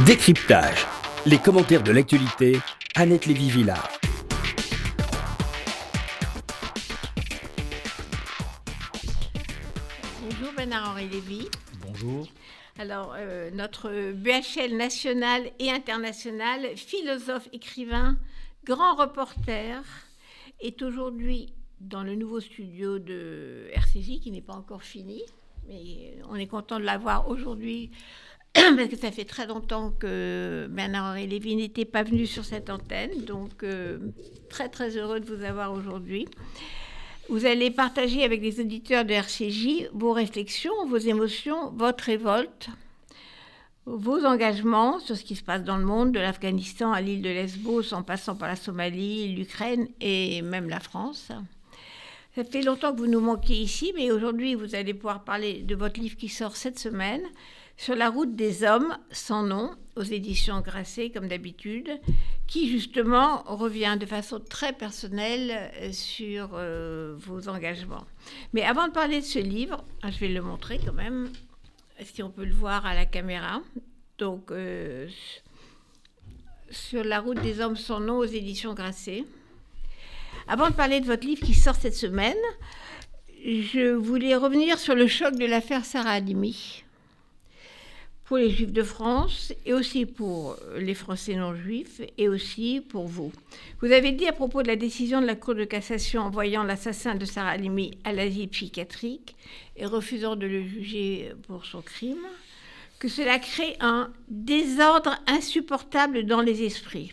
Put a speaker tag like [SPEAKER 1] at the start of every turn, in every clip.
[SPEAKER 1] Décryptage. Les commentaires de l'actualité, Annette Lévy-Villard.
[SPEAKER 2] Bonjour Bernard-Henri Lévy.
[SPEAKER 3] Bonjour.
[SPEAKER 2] Alors, euh, notre BHL national et international, philosophe, écrivain, grand reporter, est aujourd'hui dans le nouveau studio de RCJ qui n'est pas encore fini. Mais on est content de l'avoir aujourd'hui parce que ça fait très longtemps que Bernard-Henri Lévy n'était pas venu sur cette antenne. Donc, euh, très très heureux de vous avoir aujourd'hui. Vous allez partager avec les auditeurs de RCJ vos réflexions, vos émotions, votre révolte, vos engagements sur ce qui se passe dans le monde, de l'Afghanistan à l'île de Lesbos, en passant par la Somalie, l'Ukraine et même la France. Ça fait longtemps que vous nous manquez ici, mais aujourd'hui, vous allez pouvoir parler de votre livre qui sort cette semaine, Sur la route des hommes, sans nom, aux éditions Grasset, comme d'habitude, qui justement revient de façon très personnelle euh, sur euh, vos engagements. Mais avant de parler de ce livre, ah, je vais le montrer quand même, si on peut le voir à la caméra. Donc, euh, sur la route des hommes sans nom aux éditions Grasset. Avant de parler de votre livre qui sort cette semaine, je voulais revenir sur le choc de l'affaire Sarah Halimi pour les Juifs de France et aussi pour les Français non juifs et aussi pour vous. Vous avez dit à propos de la décision de la Cour de cassation envoyant l'assassin de Sarah Halimi à l'asile psychiatrique et refusant de le juger pour son crime que cela crée un désordre insupportable dans les esprits.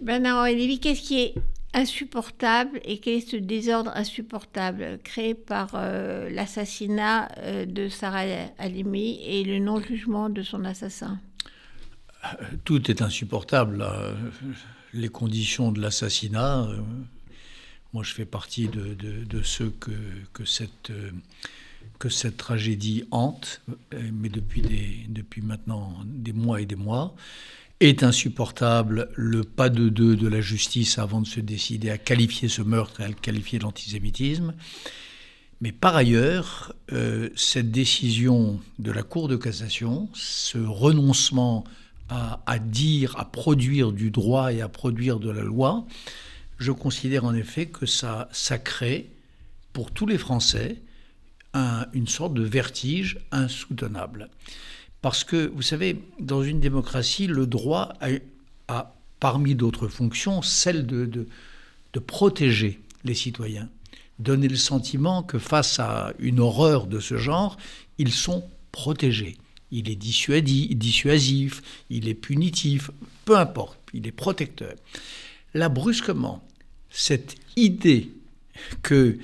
[SPEAKER 2] Bernard Lévy, qu'est-ce qui est insupportable et quel est ce désordre insupportable créé par euh, l'assassinat euh, de Sarah Halimi et le non-jugement de son assassin?
[SPEAKER 3] Tout est insupportable. Les conditions de l'assassinat, euh, moi je fais partie de, de, de ceux que, que, cette, que cette tragédie hante, mais depuis, des, depuis maintenant des mois et des mois est insupportable le pas de deux de la justice avant de se décider à qualifier ce meurtre et à le qualifier d'antisémitisme. Mais par ailleurs, euh, cette décision de la Cour de cassation, ce renoncement à, dire, à produire du droit et à produire de la loi, je considère en effet que ça, crée pour tous les Français un, une sorte de vertige insoutenable. Parce que, vous savez, dans une démocratie, le droit a, parmi d'autres fonctions, celle de, de, de, protéger les citoyens, donner le sentiment que face à une horreur de ce genre, ils sont protégés. Il est dissuasif, il est punitif, peu importe, il est protecteur. Là, brusquement, cette idée que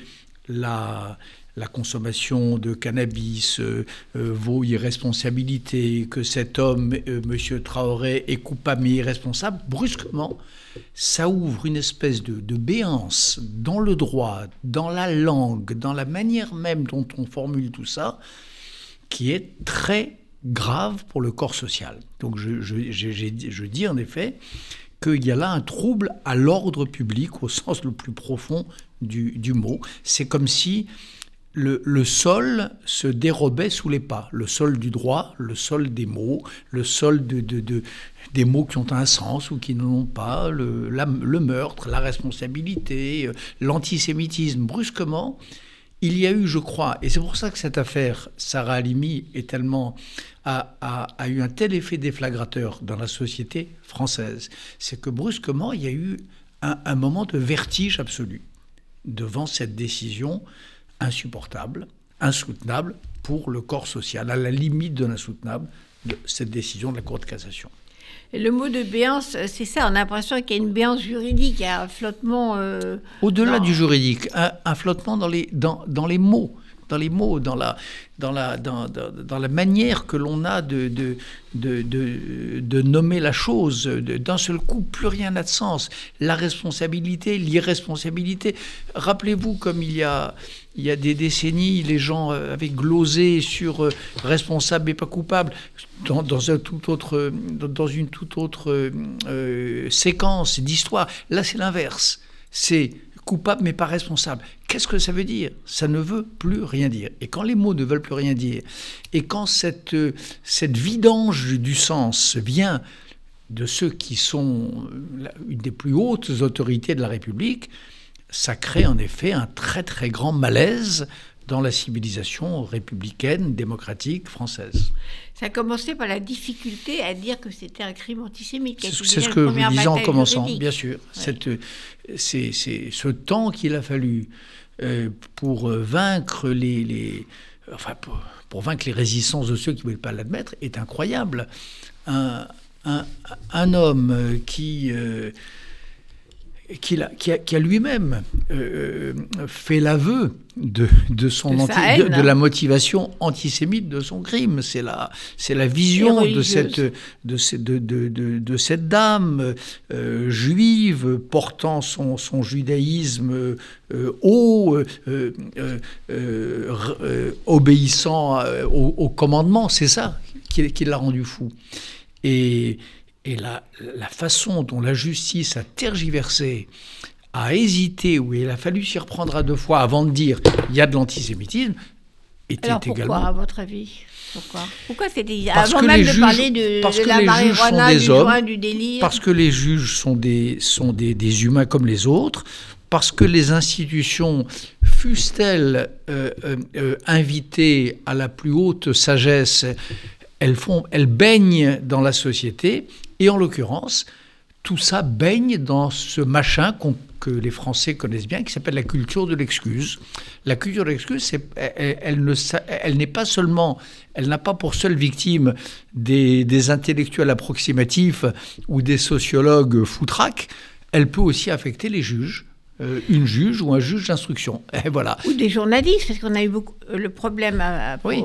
[SPEAKER 3] la, la consommation de cannabis euh, euh, vaut irresponsabilité, que cet homme, euh, M. Traoré, est coupable mais irresponsable, brusquement, ça ouvre une espèce de, béance dans le droit, dans la langue, dans la manière même dont on formule tout ça, qui est très grave pour le corps social. Donc je, dis en effet qu'il y a là un trouble à l'ordre public au sens le plus profond du mot. C'est comme si le, sol se dérobait sous les pas, le sol du droit, le sol des mots, le sol de, de, de des mots qui ont un sens ou qui n'en ont pas, le, meurtre, la responsabilité, l'antisémitisme. Brusquement, il y a eu, je crois, et c'est pour ça que cette affaire Sarah Halimi est tellement a, a, eu un tel effet déflagrateur dans la société française, c'est que brusquement, il y a eu un moment de vertige absolu devant cette décision insupportable, insoutenable pour le corps social, à la limite de l'insoutenable de cette décision de la Cour de cassation.
[SPEAKER 2] Le mot de béance, c'est ça, on a l'impression qu'il y a une béance juridique, il y a un flottement... Euh,
[SPEAKER 3] Au-delà du juridique, un, un, flottement dans les, dans, dans les mots dans les mots, dans la, dans la, dans, dans, dans la manière que l'on a de, de, de, de, de nommer la chose. D'un seul coup, plus rien n'a de sens. La responsabilité, l'irresponsabilité. Rappelez-vous, comme il y a, il y a des décennies, les gens avaient glosé sur euh, responsable et pas coupable. Dans une toute autre euh, séquence d'histoire. Là, c'est l'inverse. C'est coupable mais pas responsable. Qu'est-ce que ça veut dire? Ça ne veut plus rien dire. Et quand les mots ne veulent plus rien dire, et quand cette, cette vidange du sens vient de ceux qui sont une des plus hautes autorités de la République, ça crée en effet un très très grand malaise dans la civilisation républicaine, démocratique, française.
[SPEAKER 2] Ça a commencé par la difficulté à dire que c'était un crime antisémite.
[SPEAKER 3] C'est ce que vous disais en commençant, bien sûr. C'est ce temps qu'il a fallu euh, pour euh, vaincre les, les enfin pour, vaincre les résistances de ceux qui ne voulaient pas l'admettre est incroyable. Un, un, un homme qui euh, qui a, qui a, lui-même euh, fait l'aveu de, de, son de, de, la motivation antisémite de son crime. C'est la, c'est la vision de cette, de, cette dame euh, juive portant son, son judaïsme euh, haut, obéissant au, au commandement. C'est ça qui, qui l'a rendu fou. Et, et la, la, façon dont la justice a tergiversé, a hésité, où il a fallu s'y reprendre à deux fois avant de dire il y a de l'antisémitisme, était
[SPEAKER 2] Alors pourquoi,
[SPEAKER 3] également.
[SPEAKER 2] à votre avis? Pourquoi? Pourquoi c'était avant même de parler de,
[SPEAKER 3] parce
[SPEAKER 2] de
[SPEAKER 3] que
[SPEAKER 2] la
[SPEAKER 3] les juges sont
[SPEAKER 2] marijuana,
[SPEAKER 3] des
[SPEAKER 2] du
[SPEAKER 3] hommes,
[SPEAKER 2] joint, du délire?
[SPEAKER 3] Parce que les juges sont des, sont des, des humains comme les autres, parce que les institutions, fussent-elles euh, euh, euh, invitées à la plus haute sagesse, elles, font, elles baignent dans la société et en l'occurrence, tout ça baigne dans ce machin que les Français connaissent bien, qui s'appelle la culture de l'excuse. La culture de l'excuse, elle, elle, ne, elle n'est pas seulement, elle n'a pas pour seule victime des, des, intellectuels approximatifs ou des sociologues foutraques, elle peut aussi affecter les juges. Euh, une juge ou un juge d'instruction. Voilà.
[SPEAKER 2] Ou des journalistes, parce qu'on a eu beaucoup, le problème à, à, oui.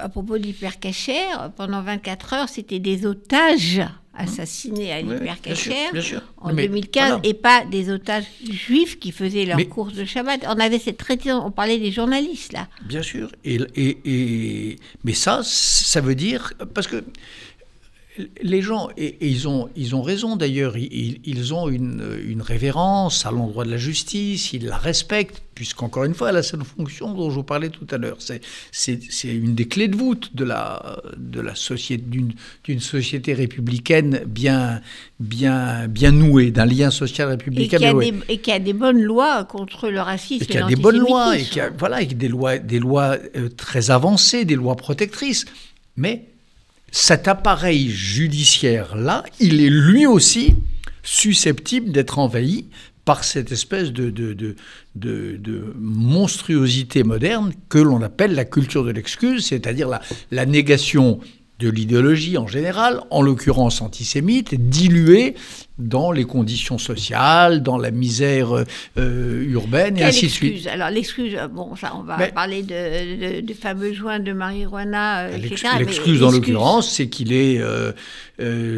[SPEAKER 2] à propos d'hypercachère. Pendant 24 heures, c'était des otages assassinés à l'hypercachère
[SPEAKER 3] oui,
[SPEAKER 2] en mais 2015 voilà. et pas des otages juifs qui faisaient leur mais, course de Shabbat. On avait cette on parlait des journalistes là.
[SPEAKER 3] Bien sûr. Et, et, et, mais ça, ça veut dire parce que les gens, et, et, ils, ont, ils ont raison d'ailleurs, ils, ils, ont une, une, révérence à l'endroit de la justice, ils la respectent, puisqu'encore une fois, elle a cette fonction dont je vous parlais tout à l'heure. C'est une des clés de voûte de la, de la société, d'une société républicaine bien, bien, bien nouée, d'un lien social républicain.
[SPEAKER 2] Et qui, a des, et qui a des bonnes lois contre le racisme.
[SPEAKER 3] Et qui a des bonnes lois, et qui a, voilà, avec des lois, des lois euh, très avancées, des lois protectrices. Mais cet appareil judiciaire-là, il est lui aussi susceptible d'être envahi par cette espèce de, monstruosité moderne que l'on appelle la culture de l'excuse, c'est-à-dire la, négation de l'idéologie en général, en l'occurrence antisémite, diluée dans les conditions sociales, dans la misère euh, urbaine
[SPEAKER 2] Quelle
[SPEAKER 3] et ainsi
[SPEAKER 2] excuse
[SPEAKER 3] de suite.
[SPEAKER 2] Alors l'excuse, bon, ça, on va mais, parler de, de, de, fameux joints de marijuana, euh, etc.
[SPEAKER 3] L'excuse dans l'occurrence, c'est qu'il est, euh,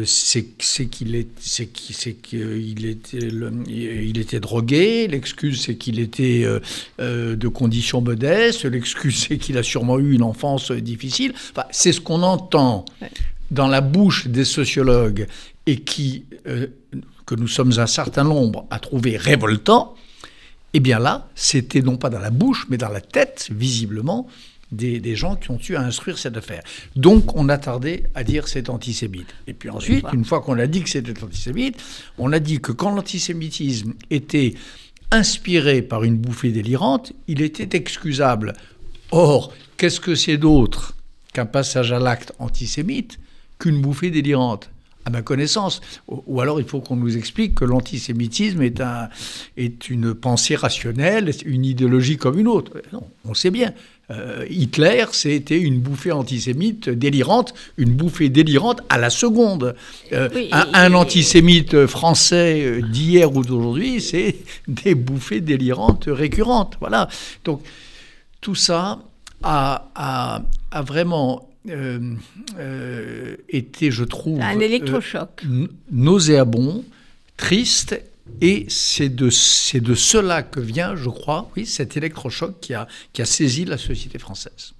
[SPEAKER 3] c'est qu'il est, c'est qu'il était, le, il était drogué. L'excuse, c'est qu'il était de conditions modestes. L'excuse, c'est qu'il a sûrement eu une enfance difficile. Enfin, c'est ce qu'on entend. Ouais dans la bouche des sociologues et qui, euh, que nous sommes un certain nombre à trouver révoltant, eh bien là, c'était non pas dans la bouche, mais dans la tête, visiblement, des, des, gens qui ont eu à instruire cette affaire. Donc, on a tardé à dire c'est antisémite. Et puis ensuite, une fois qu'on a dit que c'était antisémite, on a dit que quand l'antisémitisme était inspiré par une bouffée délirante, il était excusable. Or, qu'est-ce que c'est d'autre qu'un passage à l'acte antisémite qu'une bouffée délirante? À ma connaissance. Ou alors il faut qu'on nous explique que l'antisémitisme est, un, est une pensée rationnelle, une idéologie comme une autre. Non, on sait bien. Euh, Hitler, c'était une bouffée antisémite délirante, une bouffée délirante à la seconde. Euh, oui, un, un, antisémite français d'hier ou d'aujourd'hui, c'est des bouffées délirantes récurrentes. Voilà. Donc tout ça a, a, a vraiment euh, euh, était, je trouve,
[SPEAKER 2] un électrochoc,
[SPEAKER 3] euh, nauséabond, triste, et c'est de, c'est de cela que vient, je crois, oui, cet électrochoc qui a, qui a saisi la société française,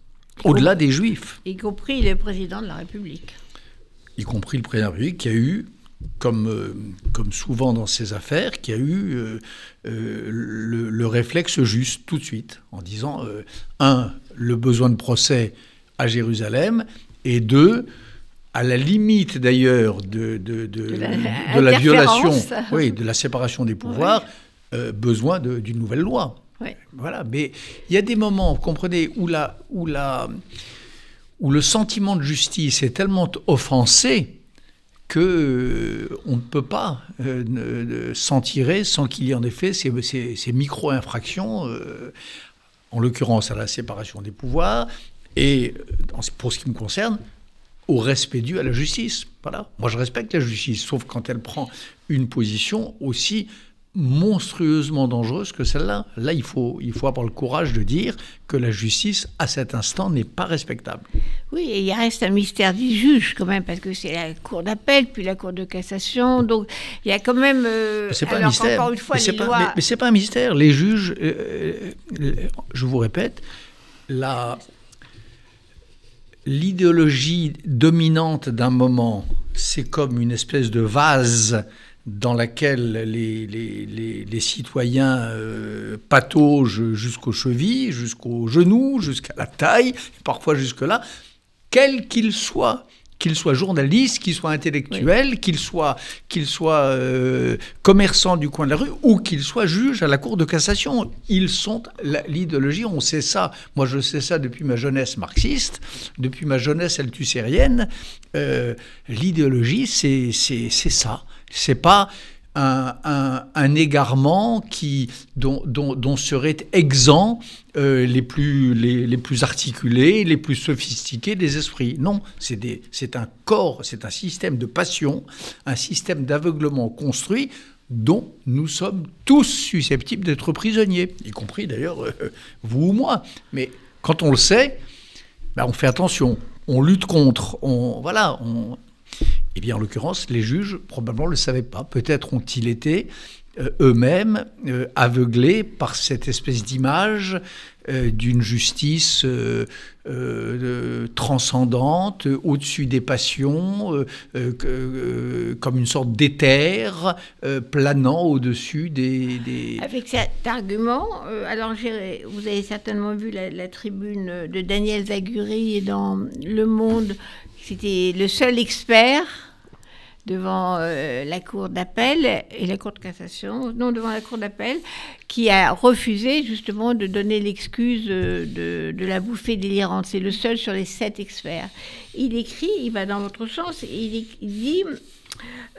[SPEAKER 3] au-delà des Juifs.
[SPEAKER 2] Y compris le président de la République.
[SPEAKER 3] Y compris le président de la République qui a eu comme, euh, comme souvent dans ces affaires, qui a eu euh, euh, le, le, réflexe juste tout de suite, en disant, un, le besoin de procès à Jérusalem, et deux, à la limite d'ailleurs de, de, de, de, la, la violation, oui, de la séparation des pouvoirs, oui. besoin d'une nouvelle loi.
[SPEAKER 2] Oui.
[SPEAKER 3] Voilà, mais il y a des moments, vous comprenez, où, la, où, la, où le sentiment de justice est tellement offensé que euh, on ne peut pas euh, s'en tirer sans qu'il y ait en effet ces, ces, ces micro-infractions, euh, en l'occurrence à la séparation des pouvoirs, et pour ce qui me concerne, au respect dû à la justice. Voilà. Moi, je respecte la justice, sauf quand elle prend une position aussi monstrueusement dangereuse que celle-là. Là, il faut, il faut avoir le courage de dire que la justice, à cet instant, n'est pas respectable.
[SPEAKER 2] Oui, et il reste un mystère du juge quand même, parce que c'est la Cour d'appel, puis la Cour de cassation. Donc, il y a quand même... Euh,
[SPEAKER 3] c'est pas un mystère.
[SPEAKER 2] Encore une fois,
[SPEAKER 3] mais
[SPEAKER 2] les
[SPEAKER 3] pas,
[SPEAKER 2] lois...
[SPEAKER 3] mais, mais c'est pas un mystère. Les juges, euh, je vous répète, la... L'idéologie dominante d'un moment, c'est comme une espèce de vase dans laquelle les, citoyens euh, pataugent jusqu'aux chevilles, jusqu'aux genoux, jusqu'à la taille, parfois jusque-là, quel qu'il soit, qu'il soit journaliste, qu'il soit intellectuel, oui. qu'il soit, qu'il soit euh, commerçant du coin de la rue ou qu'il soit juge à la Cour de cassation. Ils sont l'idéologie, on sait ça. Moi, je sais ça depuis ma jeunesse marxiste, depuis ma jeunesse althusérienne. Euh, l'idéologie, c'est ça. C'est pas un, un, égarement qui, dont, seraient exempts euh, les, plus, les, plus articulés, les plus sophistiqués des esprits. Non, c'est un corps, c'est un système de passion, un système d'aveuglement construit dont nous sommes tous susceptibles d'être prisonniers, y compris d'ailleurs euh, vous ou moi. Mais quand on le sait, ben on fait attention, on lutte contre, on, voilà, on, eh bien, en l'occurrence, les juges probablement ne le savaient pas. Peut-être ont-ils été euh, eux-mêmes euh, aveuglés par cette espèce d'image euh, d'une justice transcendante, au-dessus des passions, comme une sorte d'éther planant au-dessus des, des,
[SPEAKER 2] Avec cet argument, alors vous avez certainement vu la, la tribune de Daniel Zaguri dans Le Monde, c'était le seul expert devant euh, la Cour d'appel et la Cour de cassation, non, devant la Cour d'appel, qui a refusé justement de donner l'excuse de, de, la bouffée délirante. C'est le seul sur les sept experts. Il écrit, il va dans votre sens, il, il dit...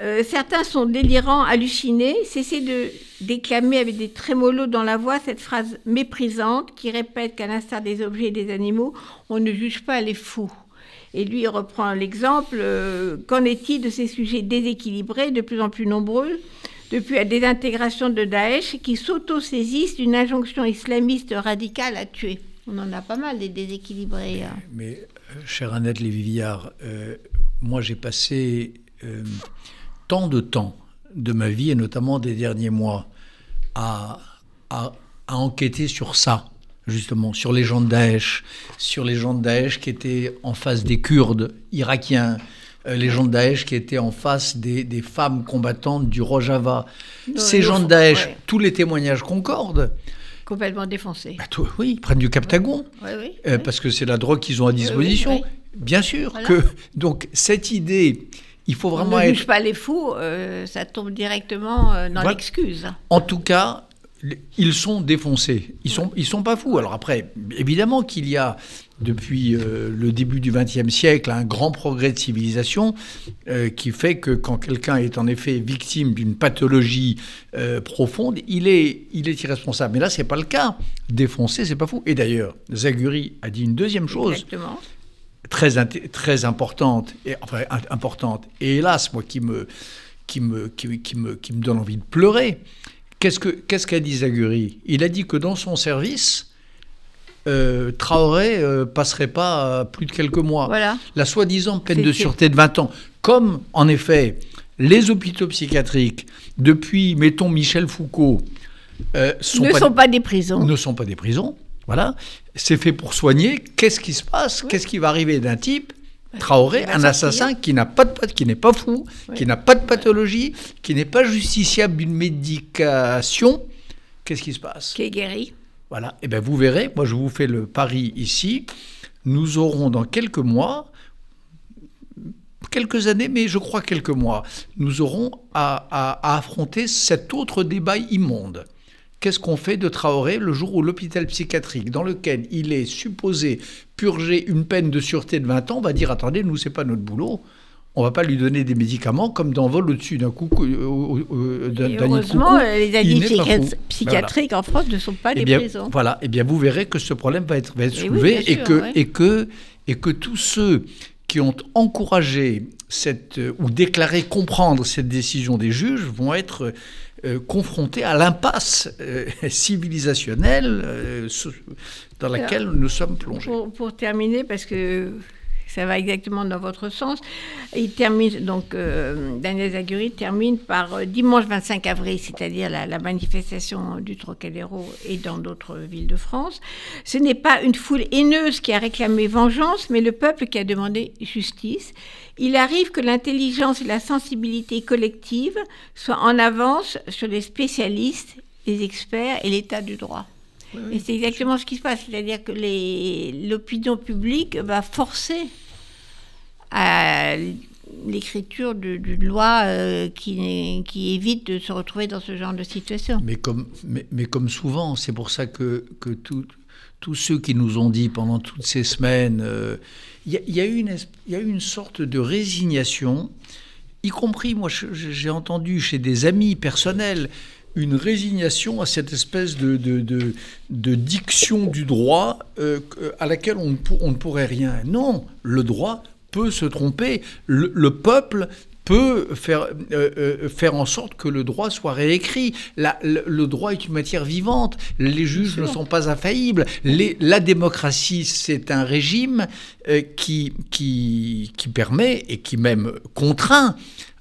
[SPEAKER 2] Euh, certains sont délirants, hallucinés. Cessez de déclamer avec des trémolos dans la voix cette phrase méprisante qui répète qu'à l'instar des objets et des animaux, on ne juge pas les fous. Et lui il reprend l'exemple, euh, qu'en est-il de ces sujets déséquilibrés, de plus en plus nombreux, depuis la désintégration de Daesh, qui s'auto-saisissent d'une injonction islamiste radicale à tuer? On en a pas mal des déséquilibrés. Hein.
[SPEAKER 3] Mais, euh, chère Annette Lévy-Villard, euh, moi j'ai passé euh, tant de temps de ma vie, et notamment des derniers mois, à, à, à enquêter sur ça justement, sur les gens de Daesh, sur les gens de Daesh qui étaient en face des Kurdes irakiens, euh, les gens de Daesh qui étaient en face des, des femmes combattantes du Rojava.
[SPEAKER 2] Non,
[SPEAKER 3] Ces gens de Daesh, ouais. tous les témoignages concordent.
[SPEAKER 2] Complètement défoncés.
[SPEAKER 3] Bah, tout, oui, ils prennent du captagon,
[SPEAKER 2] oui, oui,
[SPEAKER 3] euh, parce que c'est la drogue qu'ils ont à disposition. Bien sûr voilà. que donc cette idée, il faut vraiment
[SPEAKER 2] On ne
[SPEAKER 3] être.
[SPEAKER 2] juge pas les fous, euh, ça tombe directement dans voilà. l'excuse.
[SPEAKER 3] En tout cas, ils sont défoncés. Ils sont, ils sont pas fous. Alors après, évidemment qu'il y a depuis euh, le début du XXe siècle un grand progrès de civilisation euh, qui fait que quand quelqu'un est en effet victime d'une pathologie euh, profonde, il est, il est irresponsable. Mais là, c'est pas le cas. Défoncer, c'est pas fou. Et d'ailleurs, Zaguri a dit une deuxième chose.
[SPEAKER 2] Exactement.
[SPEAKER 3] Très, très importante, et, enfin importante, et hélas, moi qui me, qui me, qui, qui me, qui me donne envie de pleurer, Qu'est-ce qu'a qu qu dit Zaguri? Il a dit que dans son service, euh, Traoré euh, passerait pas plus de quelques mois.
[SPEAKER 2] Voilà.
[SPEAKER 3] La soi-disant peine de sûreté de 20 ans. Comme, en effet, les hôpitaux psychiatriques, depuis, mettons, Michel Foucault,
[SPEAKER 2] euh, sont ne pas sont pas des prisons.
[SPEAKER 3] Ne sont pas des prisons. Voilà. C'est fait pour soigner. Qu'est-ce qui se passe? Oui. Qu'est-ce qui va arriver d'un type Traoré, un assassin qui n'a pas de qui n'est pas fou, qui n'a pas de pathologie, qui n'est pas justiciable d'une médication. Qu'est-ce qui se passe?
[SPEAKER 2] Qui est guéri.
[SPEAKER 3] Voilà. Et eh bien vous verrez. Moi, je vous fais le pari ici. Nous aurons dans quelques mois quelques années, mais je crois quelques mois, nous aurons à, affronter cet autre débat immonde. Qu'est-ce qu'on fait de Traoré le jour où l'hôpital psychiatrique, dans lequel il est supposé purger une peine de sûreté de 20 ans, va dire attendez, nous, c'est pas notre boulot. On va pas lui donner des médicaments comme dans vol au-dessus d'un coup.
[SPEAKER 2] Euh, euh, heureusement, les addicts psychiatriques en France ne sont pas
[SPEAKER 3] eh
[SPEAKER 2] des prisons.
[SPEAKER 3] Voilà, et eh bien vous verrez que ce problème va être, va être eh soulevé et, que, et, que, et que tous ceux qui ont encouragé cette, euh, ou déclaré comprendre cette décision des juges vont être euh, confrontés à l'impasse euh, civilisationnelle dans laquelle nous sommes plongés.
[SPEAKER 2] pour, terminer, parce que ça va exactement dans votre sens. Il termine, donc, euh, Daniel Zaguri termine par euh, dimanche 25 avril, c'est-à-dire la, manifestation du Trocadéro et dans d'autres villes de France. Ce n'est pas une foule haineuse qui a réclamé vengeance, mais le peuple qui a demandé justice. Il arrive que l'intelligence et la sensibilité collective soient en avance sur les spécialistes, les experts et l'état du droit. Et c'est exactement ce qui se passe, c'est-à-dire que l'opinion publique va forcer à l'écriture d'une loi euh, qui, qui, évite de se retrouver dans ce genre de situation.
[SPEAKER 3] Mais comme, mais, mais comme souvent, c'est pour ça que, que tous ceux qui nous ont dit pendant toutes ces semaines, euh, il y, y, a eu une, y a une sorte de résignation, y compris, moi j'ai entendu chez des amis personnels, une résignation à cette espèce de, de, diction du droit euh, à laquelle on, ne pourrait rien. Non, le droit peut se tromper. Le, peuple peut faire, euh, euh, faire en sorte que le droit soit réécrit. La, le, droit est une matière vivante. Les juges ne sont pas infaillibles. Les, la démocratie, c'est un régime qui, qui, qui permet et qui même contraint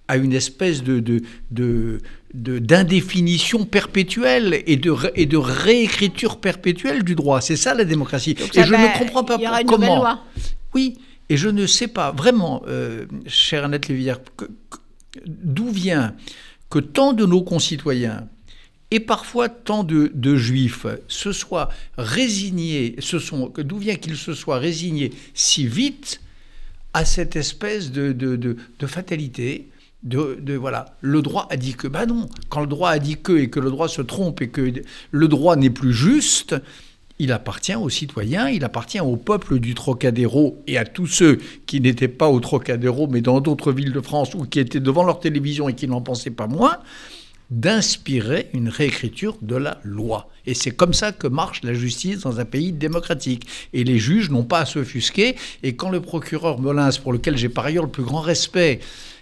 [SPEAKER 3] à une espèce de, de, de d'indéfinition perpétuelle et de, et de réécriture perpétuelle du droit. C'est ça la démocratie. et je ne comprends pas comment. Loi. Oui, et je ne sais pas vraiment, euh, chère Annette Lévière, d'où vient que tant de nos concitoyens et parfois tant de, de juifs se soient résignés, sont, d'où vient qu'ils se soient résignés si vite à cette espèce de, de, de fatalité de, voilà, le droit a dit que, bah non, quand le droit a dit que et que le droit se trompe et que le droit n'est plus juste, il appartient aux citoyens, il appartient au peuple du Trocadéro et à tous ceux qui n'étaient pas au Trocadéro mais dans d'autres villes de France ou qui étaient devant leur télévision et qui n'en pensaient pas moins, d'inspirer une réécriture de la loi. Et c'est comme ça que marche la justice dans un pays démocratique. Et les juges n'ont pas à s'offusquer. Et quand le procureur Molins, pour lequel j'ai par ailleurs le plus grand respect,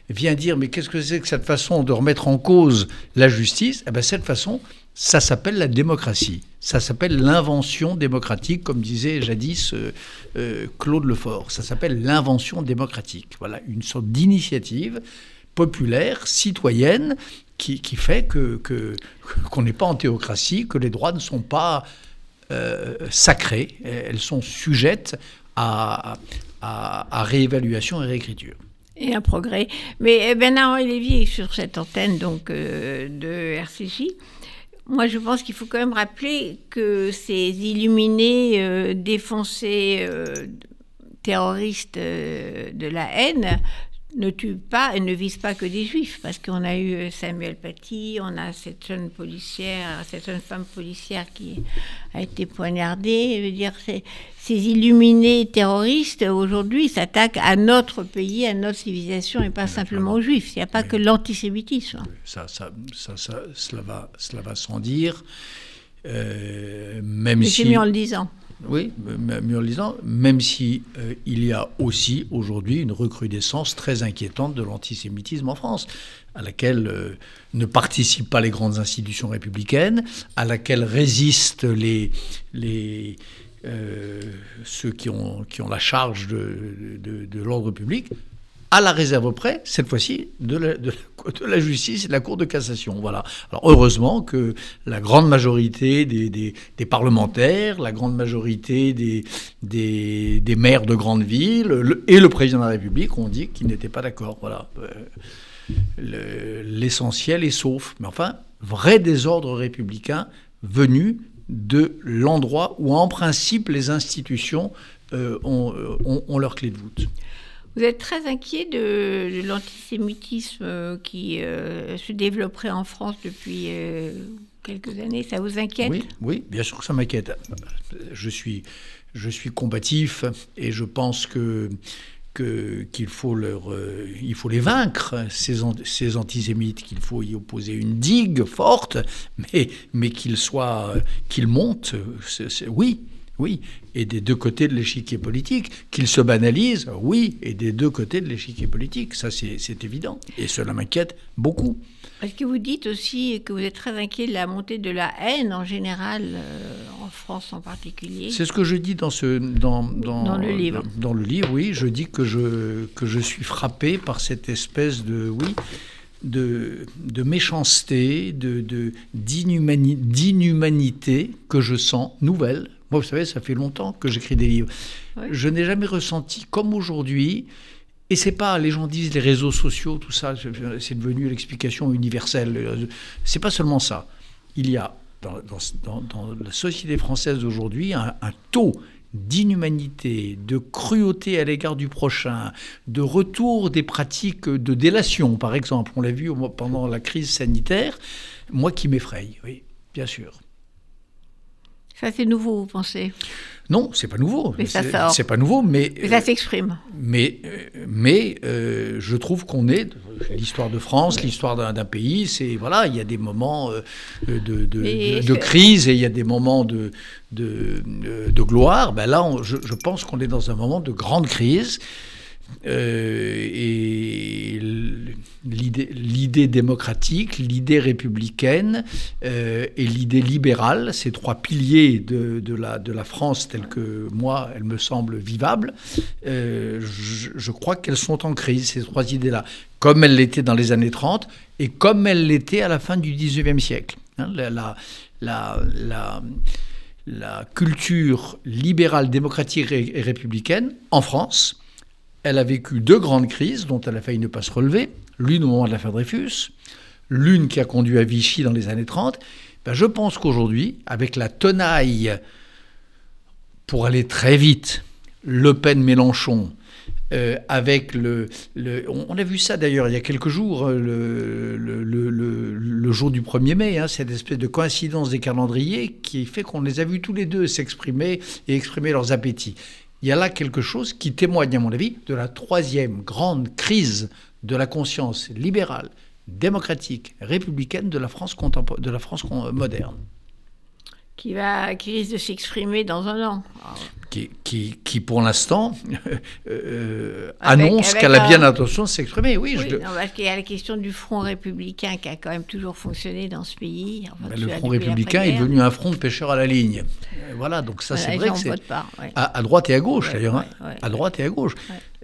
[SPEAKER 3] vient dire mais qu'est-ce que c'est que cette façon de remettre en cause la justice? Eh bien cette façon, ça s'appelle la démocratie. Ça s'appelle l'invention démocratique, comme disait jadis euh, euh, Claude Lefort. Ça s'appelle l'invention démocratique. Voilà, une sorte d'initiative populaire, citoyenne, qui, fait que, qu'on n'est pas en théocratie, que les droits ne sont pas euh, sacrés, elles sont sujettes à, à réévaluation et réécriture
[SPEAKER 2] et un progrès. Mais eh, Bernard Lévy est sur cette antenne donc de RCJ. Moi, je pense qu'il faut quand même rappeler que ces illuminés euh, défoncés euh, terroristes de la haine ne tuent pas et ne visent pas que des juifs, parce qu'on a eu Samuel Paty, on a cette jeune policière, cette jeune femme policière qui a été poignardée. Je veux dire, ces illuminés terroristes aujourd'hui s'attaquent à notre pays, à notre civilisation et pas simplement aux juifs. Il n'y a pas que l'antisémitisme.
[SPEAKER 3] Ça, ça, ça, cela va, cela va sans dire. Euh, même
[SPEAKER 2] si... mieux en le disant.
[SPEAKER 3] Oui, même si euh, il y a aussi aujourd'hui une recrudescence très inquiétante de l'antisémitisme en France, à laquelle euh, ne participent pas les grandes institutions républicaines, à laquelle résistent les, euh, ceux qui ont, la charge de, l'ordre public, à la réserve près, cette fois-ci, de la, justice et de la Cour de cassation. Voilà. Alors heureusement que la grande majorité des, des, parlementaires, la grande majorité des, des, maires de grandes villes et le président de la République ont dit qu'ils n'étaient pas d'accord. Voilà. Euh, l'essentiel est sauf. Mais enfin, vrai désordre républicain venu de l'endroit où, en principe, les institutions euh, euh, ont, leur clé de voûte.
[SPEAKER 2] Vous êtes très inquiet de, l'antisémitisme euh, qui se développerait en France depuis quelques années? Ça vous inquiète?
[SPEAKER 3] Oui, oui, bien sûr que ça m'inquiète. Je suis, je suis combatif et je pense que qu'il faut faut les vaincre ces, ces antisémites, qu'il faut y opposer une digue forte, mais mais qu'ils soient, qu'ils montent. oui, oui, et des deux côtés de l'échiquier politique. Qu'il se banalise, oui, et des deux côtés de l'échiquier politique, ça c'est évident. Et cela m'inquiète beaucoup.
[SPEAKER 2] Est-ce que vous dites aussi que vous êtes très inquiet de la montée de la haine en général, euh, en France en particulier?
[SPEAKER 3] C'est ce que je dis dans, ce, dans,
[SPEAKER 2] dans, le livre.
[SPEAKER 3] Dans, le livre, oui. Je dis que je, que je suis frappé par cette espèce de... Oui, de, de, méchanceté, de, d'inhumanité que je sens, nouvelle, moi, vous savez, ça fait longtemps que j'écris des livres. Je n'ai jamais ressenti comme aujourd'hui. Et c'est pas, les gens disent les réseaux sociaux, tout ça, c'est devenu l'explication universelle. C'est pas seulement ça. Il y a dans, la société française d'aujourd'hui un, taux d'inhumanité, de cruauté à l'égard du prochain, de retour des pratiques de délation, par exemple. On l'a vu pendant la crise sanitaire, moi qui m'effraie, oui, bien sûr.
[SPEAKER 2] Ça, c'est nouveau, vous pensez?
[SPEAKER 3] Non, c'est pas nouveau.
[SPEAKER 2] Mais ça sort.
[SPEAKER 3] C'est pas nouveau, mais.
[SPEAKER 2] Mais ça s'exprime.
[SPEAKER 3] Mais, euh, mais euh, je trouve qu'on est. L'histoire de France, l'histoire d'un pays, c'est. Voilà, il y a des moments euh, de, de, crise et il y a des moments de, de, gloire. Ben là, je, je, pense qu'on est dans un moment de grande crise. Euh, et l'idée démocratique, l'idée républicaine euh, et l'idée libérale, ces trois piliers de, la, France telle que moi, elle me semble vivable, euh, je, crois qu'elles sont en crise, ces trois idées-là, comme elles l'étaient dans les années 30 et comme elles l'étaient à la fin du 19e siècle. Hein, la culture libérale, démocratique et républicaine en France elle a vécu deux grandes crises dont elle a failli ne pas se relever. L'une au moment de l'affaire Dreyfus, l'une qui a conduit à Vichy dans les années 30. Ben, je pense qu'aujourd'hui, avec la tenaille, pour aller très vite, Le Pen-Mélenchon, euh, avec le, On a vu ça d'ailleurs il y a quelques jours, euh, le, le, jour du 1er mai, hein, cette espèce de coïncidence des calendriers qui fait qu'on les a vus tous les deux s'exprimer et exprimer leurs appétits il y a là quelque chose qui témoigne, à mon avis, de la troisième grande crise de la conscience libérale, démocratique, républicaine de la France, de la France moderne.
[SPEAKER 2] Qui, va, qui risque de s'exprimer dans un an.
[SPEAKER 3] Qui, qui, pour l'instant, euh, annonce qu'elle a bien l'intention de s'exprimer. Oui,
[SPEAKER 2] oui parce qu'il y a la question du Front républicain qui a quand même toujours fonctionné dans ce pays.
[SPEAKER 3] le Front républicain est devenu un front de pêcheurs à la ligne. Voilà, donc ça c'est vrai que c'est à, droite et à gauche d'ailleurs, hein. à droite et à gauche.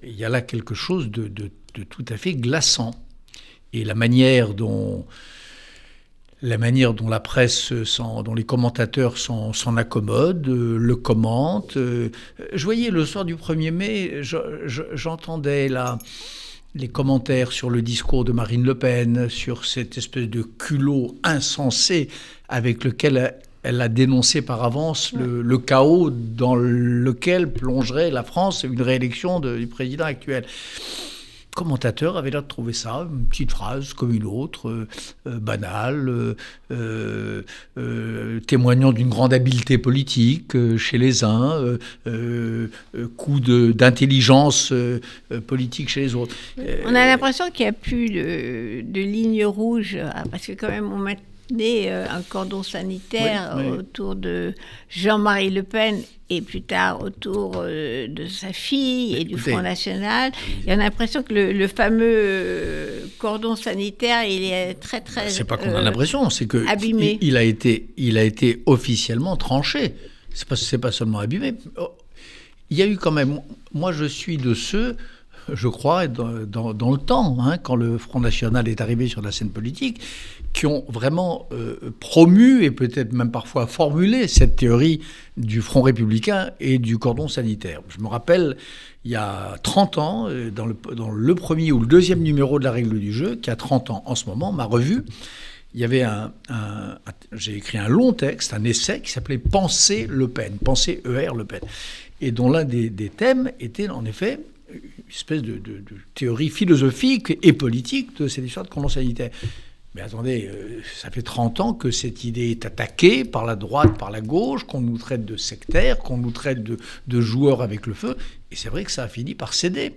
[SPEAKER 3] Il y a là quelque chose de, de, tout à fait glaçant. Et la manière dont la manière dont la presse, dont les commentateurs s'en accommodent, euh, le commentent. Euh, je voyais le soir du 1er mai, j'entendais là les commentaires sur le discours de Marine Le Pen, sur cette espèce de culot insensé avec lequel elle a dénoncé par avance le, chaos dans lequel plongerait la France une réélection du président actuel. Le commentateur avait l'air de trouver ça, une petite phrase comme une autre, euh, euh, banale, euh, témoignant d'une grande habileté politique chez les uns, coup d'intelligence politique chez les autres.
[SPEAKER 2] On a l'impression qu'il n'y a plus de, de ligne rouge, parce que quand même on met euh, un cordon sanitaire autour de Jean-Marie Le Pen et plus tard autour euh, de sa fille et du Front National. Il y a l'impression que le, fameux euh, cordon sanitaire, il est très très.
[SPEAKER 3] C'est pas qu'on a l'impression, c'est que abîmé. Il, a été, il a été officiellement tranché. C'est pas, c'est pas seulement abîmé. Il y a eu quand même. Moi, je suis de ceux je crois, dans, dans, le temps, hein, quand le Front National est arrivé sur la scène politique, qui ont vraiment euh, promu et peut-être même parfois formulé cette théorie du Front républicain et du cordon sanitaire. Je me rappelle, il y a 30 ans, euh, dans le, premier ou le deuxième numéro de la règle du jeu, qui a 30 ans en ce moment, ma revue, il y avait un, j'ai écrit un long texte, un essai qui s'appelait Penser Le Pen, Penser ER Le Pen, et dont l'un des, thèmes était en effet une espèce de, théorie philosophique et politique de cette histoire de cordon sanitaire. Mais attendez, euh, ça fait 30 ans que cette idée est attaquée par la droite, par la gauche, qu'on nous traite de sectaires, qu'on nous traite de, de, joueurs avec le feu. Et c'est vrai que ça a fini par céder.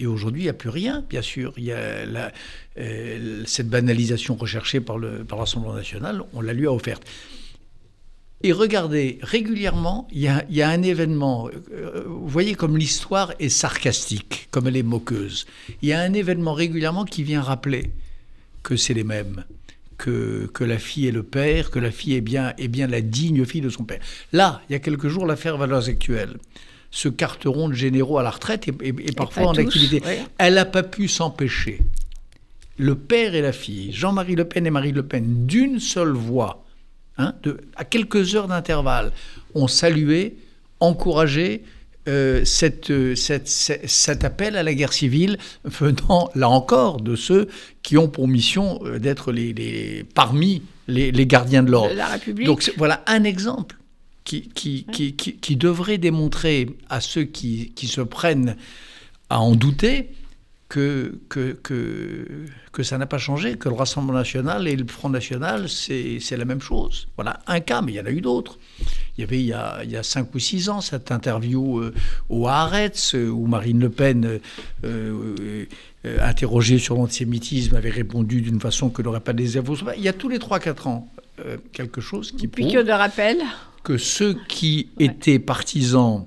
[SPEAKER 3] Et aujourd'hui, il n'y a plus rien, bien sûr. Il y a euh, cette banalisation recherchée par l'Assemblée par nationale, on la lui a offerte. Et regardez, régulièrement, il y a, il y a un événement. Euh, vous voyez comme l'histoire est sarcastique, comme elle est moqueuse. Il y a un événement régulièrement qui vient rappeler que c'est les mêmes. Que, que, la fille est le père, que la fille est bien, est bien la digne fille de son père. Là, il y a quelques jours, l'affaire Valeurs Actuelles ce carteron de généraux à la retraite et, parfois en activité. Elle n'a pas pu s'empêcher. Le père et la fille, Jean-Marie Le Pen et Marie Le Pen, d'une seule voix, hein, de, à quelques heures d'intervalle, ont salué, encouragé euh, cette, cette, cet appel à la guerre civile venant, là encore, de ceux qui ont pour mission euh, d'être les, les, parmi les, les gardiens de l'ordre.
[SPEAKER 2] La République.
[SPEAKER 3] Donc voilà un exemple qui, qui, qui, qui, devrait démontrer à ceux qui, se prennent à en douter que, que, que, que ça n'a pas changé, que le Rassemblement national et le Front national, c'est la même chose. Voilà un cas, mais il y en a eu d'autres. Il y avait il y, a, il y a cinq ou six ans cette interview euh, au Haaretz où Marine Le Pen, euh, euh, interrogée sur l'antisémitisme, avait répondu d'une façon que n'aurait pas des aveux. Il y a tous les 3-4 ans quelque chose qui prouve...
[SPEAKER 2] Piqûre de rappel
[SPEAKER 3] que ceux qui étaient partisans,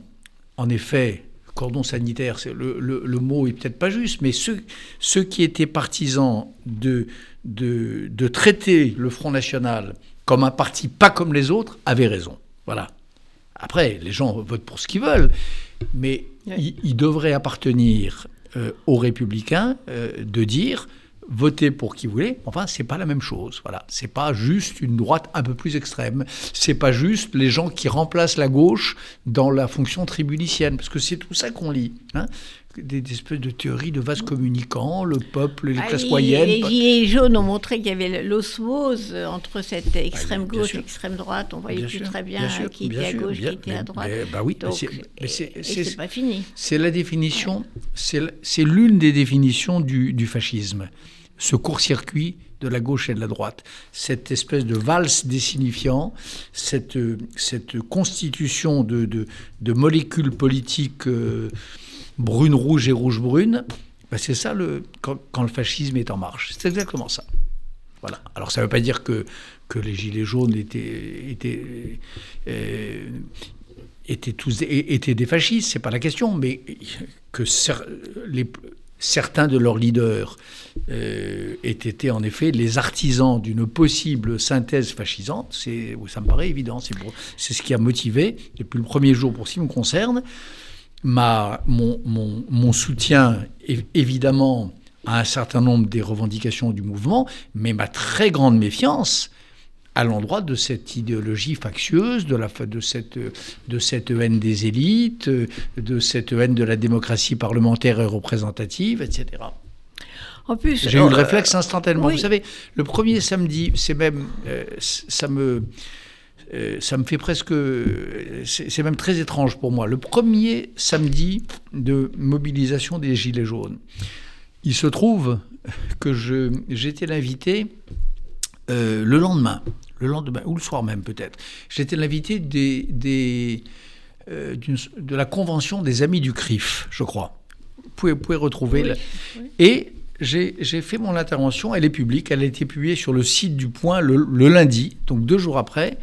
[SPEAKER 3] en effet, cordon sanitaire, le, le, mot est peut-être pas juste, mais ceux, ceux qui étaient partisans de, de, de, traiter le Front National comme un parti pas comme les autres avaient raison. Voilà. Après, les gens votent pour ce qu'ils veulent, mais ils, devraient appartenir euh, aux républicains euh, de dire voter pour qui vous voulez. Enfin, c'est pas la même chose. Voilà, c'est pas juste une droite un peu plus extrême. C'est pas juste les gens qui remplacent la gauche dans la fonction tribunicienne, parce que c'est tout ça qu'on lit. Hein des, espèces de théories de vases communicants, le peuple, les ah, classes moyennes.
[SPEAKER 2] Les gilets jaunes ont montré qu'il y avait l'osmose entre cette extrême gauche et l'extrême droite. On voyait plus très bien, qui était à gauche, qui était à droite.
[SPEAKER 3] bah oui,
[SPEAKER 2] mais c'est pas fini.
[SPEAKER 3] C'est la définition, c'est l'une des définitions du, du fascisme ce court-circuit de la gauche et de la droite, cette espèce de valse désignifiant, cette, cette constitution de, de, molécules politiques euh, brunes, rouges et rouges-brunes, ben c'est ça quand, le fascisme est en marche. C'est exactement ça. Voilà. Alors ça ne veut pas dire que, les gilets jaunes étaient, euh, tous, des fascistes, c'est pas la question, mais que certains de leurs leaders euh, aient été en effet les artisans d'une possible synthèse fascisante. Ça me paraît évident. C'est, ce qui a motivé, depuis le premier jour pour ce qui me concerne, ma, mon, mon soutien évidemment à un certain nombre des revendications du mouvement, mais ma très grande méfiance à l'endroit de cette idéologie factieuse, de, la, de, cette, de cette haine des élites, de cette haine de la démocratie parlementaire et représentative, etc. En plus, j'ai eu le euh, réflexe instantanément. Vous savez, le premier samedi, c'est même, euh, ça me, euh, ça me fait presque, c'est même très étrange pour moi. Le premier samedi de mobilisation des Gilets jaunes, il se trouve que j'étais l'invité le lendemain le lendemain, ou le soir même peut-être. J'étais l'invité des, des euh, de la convention des amis du CRIF, je crois. Vous pouvez, pouvez retrouver. Et j'ai fait mon intervention, elle est publique, elle a été publiée sur le site du Point le, lundi, donc deux jours après.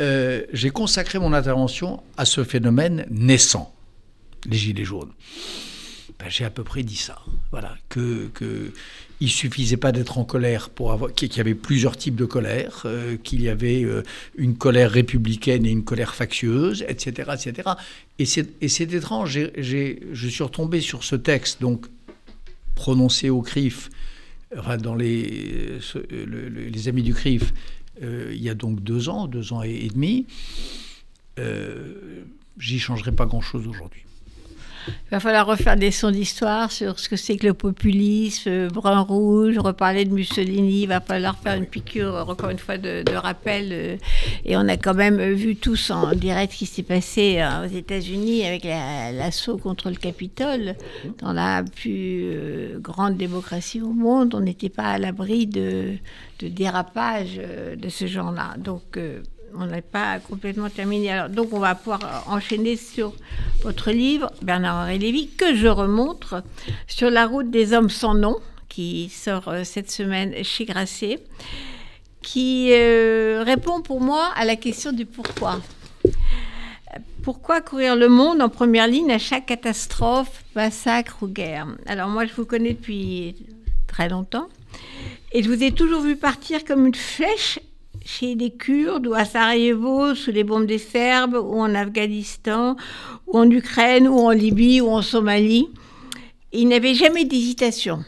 [SPEAKER 3] Euh, j'ai consacré mon intervention à ce phénomène naissant, les Gilets jaunes. Ben, j'ai à peu près dit ça. Voilà, que, que suffisait pas d'être en colère qu'il y avait plusieurs types de colère, euh, qu'il y avait euh, une colère républicaine et une colère factieuse, etc., etc. Et c'est étrange. je suis retombé sur ce texte donc prononcé au CRIF, dans les les amis du CRIF, il y a donc deux ans, deux ans et, demi. J'y changerai pas grand chose aujourd'hui.
[SPEAKER 2] Il va falloir refaire des sons d'histoire sur ce que c'est que le populisme, euh, brun-rouge, reparler de Mussolini. Il va falloir faire une piqûre, encore une fois, de, rappel. Euh, et on a quand même vu tous en direct ce qui s'est passé euh, aux États-Unis avec l'assaut contre le Capitole. Dans la plus grande démocratie au monde, on n'était pas à l'abri de, de dérapages de ce genre-là. Donc, on n'est pas complètement terminé. Alors, donc, on va pouvoir enchaîner sur votre livre, Bernard-Henri Lévy, que je remontre, sur la route des hommes sans nom, qui sort euh, cette semaine chez Grasset, qui euh, répond pour moi à la question du pourquoi. Pourquoi courir le monde en première ligne à chaque catastrophe, massacre ou guerre? Alors moi, je vous connais depuis très longtemps. Et je vous ai toujours vu partir comme une flèche chez les Kurdes ou à Sarajevo sous les bombes des Serbes ou en Afghanistan ou en Ukraine ou en Libye ou en Somalie. Il n'avait jamais d'hésitation.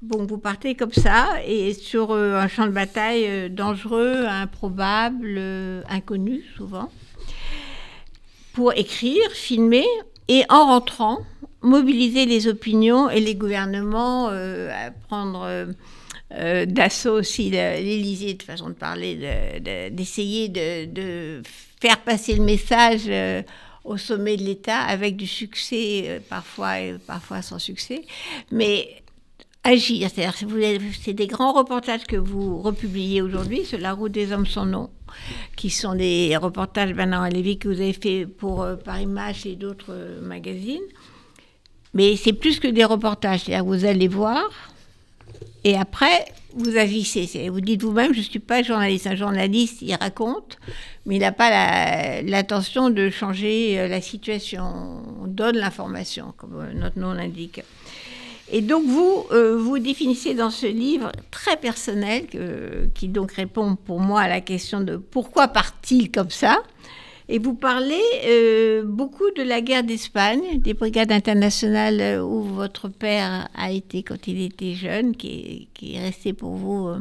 [SPEAKER 2] Bon, vous partez comme ça et sur euh, un champ de bataille euh, dangereux, improbable, euh, inconnu souvent, pour écrire, filmer et en rentrant, mobiliser les opinions et les gouvernements à prendre d'assaut aussi l'Élysée, de façon de parler, d'essayer de, faire passer le message euh, au sommet de l'État avec du succès, euh, parfois et parfois sans succès. Mais agir, c'est-à-dire c'est des grands reportages que vous republiez aujourd'hui sur la route des hommes sans nom, qui sont des reportages Bernard Lévy que vous avez fait pour Paris Match et d'autres magazines. Mais c'est plus que des reportages, c'est-à-dire vous allez voir, et après, vous agissez. Vous dites vous-même, je ne suis pas journaliste. Un journaliste, il raconte, mais il n'a pas l'intention de changer euh, la situation. On donne l'information, comme notre nom l'indique. Et donc vous, euh, vous définissez dans ce livre très personnel, qui donc répond pour moi à la question de pourquoi part-il comme ça? Et vous parlez euh, beaucoup de la guerre d'Espagne, des brigades internationales euh, où votre père a été quand il était jeune, qui est, resté pour vous euh,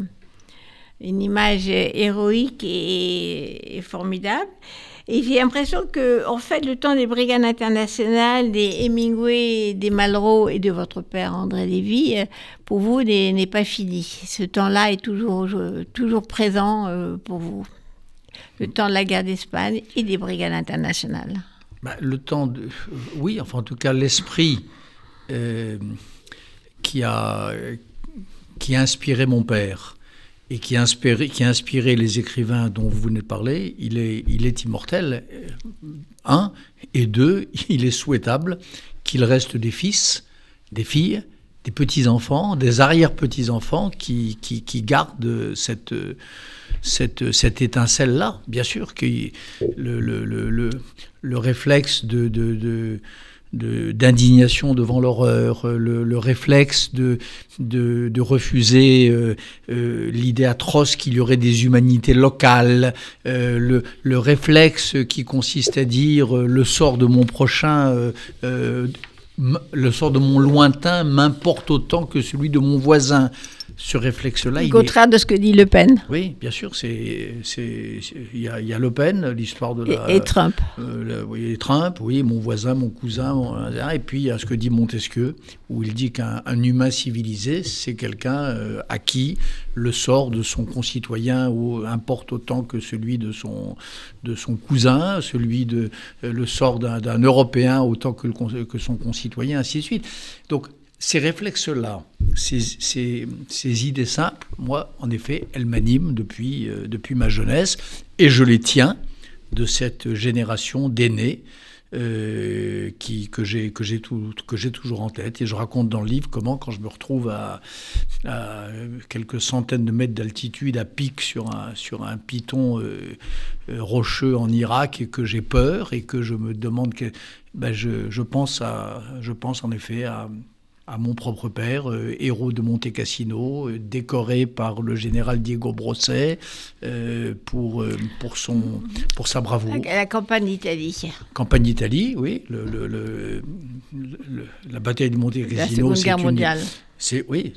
[SPEAKER 2] une image héroïque et, formidable. Et j'ai l'impression que, en fait, le temps des brigades internationales, des Hemingway, des Malraux et de votre père André Lévy, pour vous, n'est pas fini. Ce temps-là est toujours, toujours présent pour vous le temps de la guerre d'Espagne et des brigades internationales
[SPEAKER 3] bah, Le temps de... Oui, enfin en tout cas l'esprit euh, qui, a, qui a inspiré mon père et qui a, inspiré, qui a inspiré les écrivains dont vous venez de parler, il est, il est immortel. Un, et deux, il est souhaitable qu'il reste des fils, des filles, des petits-enfants, des arrière-petits-enfants qui, qui, gardent cette cette, cette étincelle-là, bien sûr, que le, le, le, le réflexe de, de, d'indignation devant l'horreur, le, réflexe de, de, de refuser euh, euh, l'idée atroce qu'il y aurait des humanités locales, euh, le, le, réflexe qui consiste à dire le sort de mon prochain, le sort de mon lointain m'importe autant que celui de mon voisin ce réflexe-là.
[SPEAKER 2] Au contraire de ce que dit Le Pen.
[SPEAKER 3] Oui, bien sûr, c'est il y, a Le Pen, l'histoire de
[SPEAKER 2] la et, Trump.
[SPEAKER 3] Euh, oui, Trump, oui, mon voisin, mon cousin, et puis il y a ce que dit Montesquieu, où il dit qu'un humain civilisé, c'est quelqu'un euh, à qui le sort de son concitoyen importe autant que celui de son de son cousin, celui de euh, le sort d'un Européen autant que, le, que son concitoyen, ainsi de suite. Donc ces réflexes-là, ces, idées simples, moi, en effet, elles m'animent depuis, euh, depuis ma jeunesse et je les tiens de cette génération d'aînés euh, que j'ai toujours en tête. Et je raconte dans le livre comment quand je me retrouve à, quelques centaines de mètres d'altitude à pic sur un sur piton euh, rocheux en Irak et que j'ai peur et que je me demande ben je pense en effet à à mon propre père, euh, héros de Monte Cassino, euh, décoré par le général Diego Brosset euh, pour, pour, son, pour sa bravoure.
[SPEAKER 2] La, campagne d'Italie.
[SPEAKER 3] Campagne d'Italie, oui. Le, la bataille de Monte Cassino. La
[SPEAKER 2] Seconde Guerre mondiale.
[SPEAKER 3] C'est oui,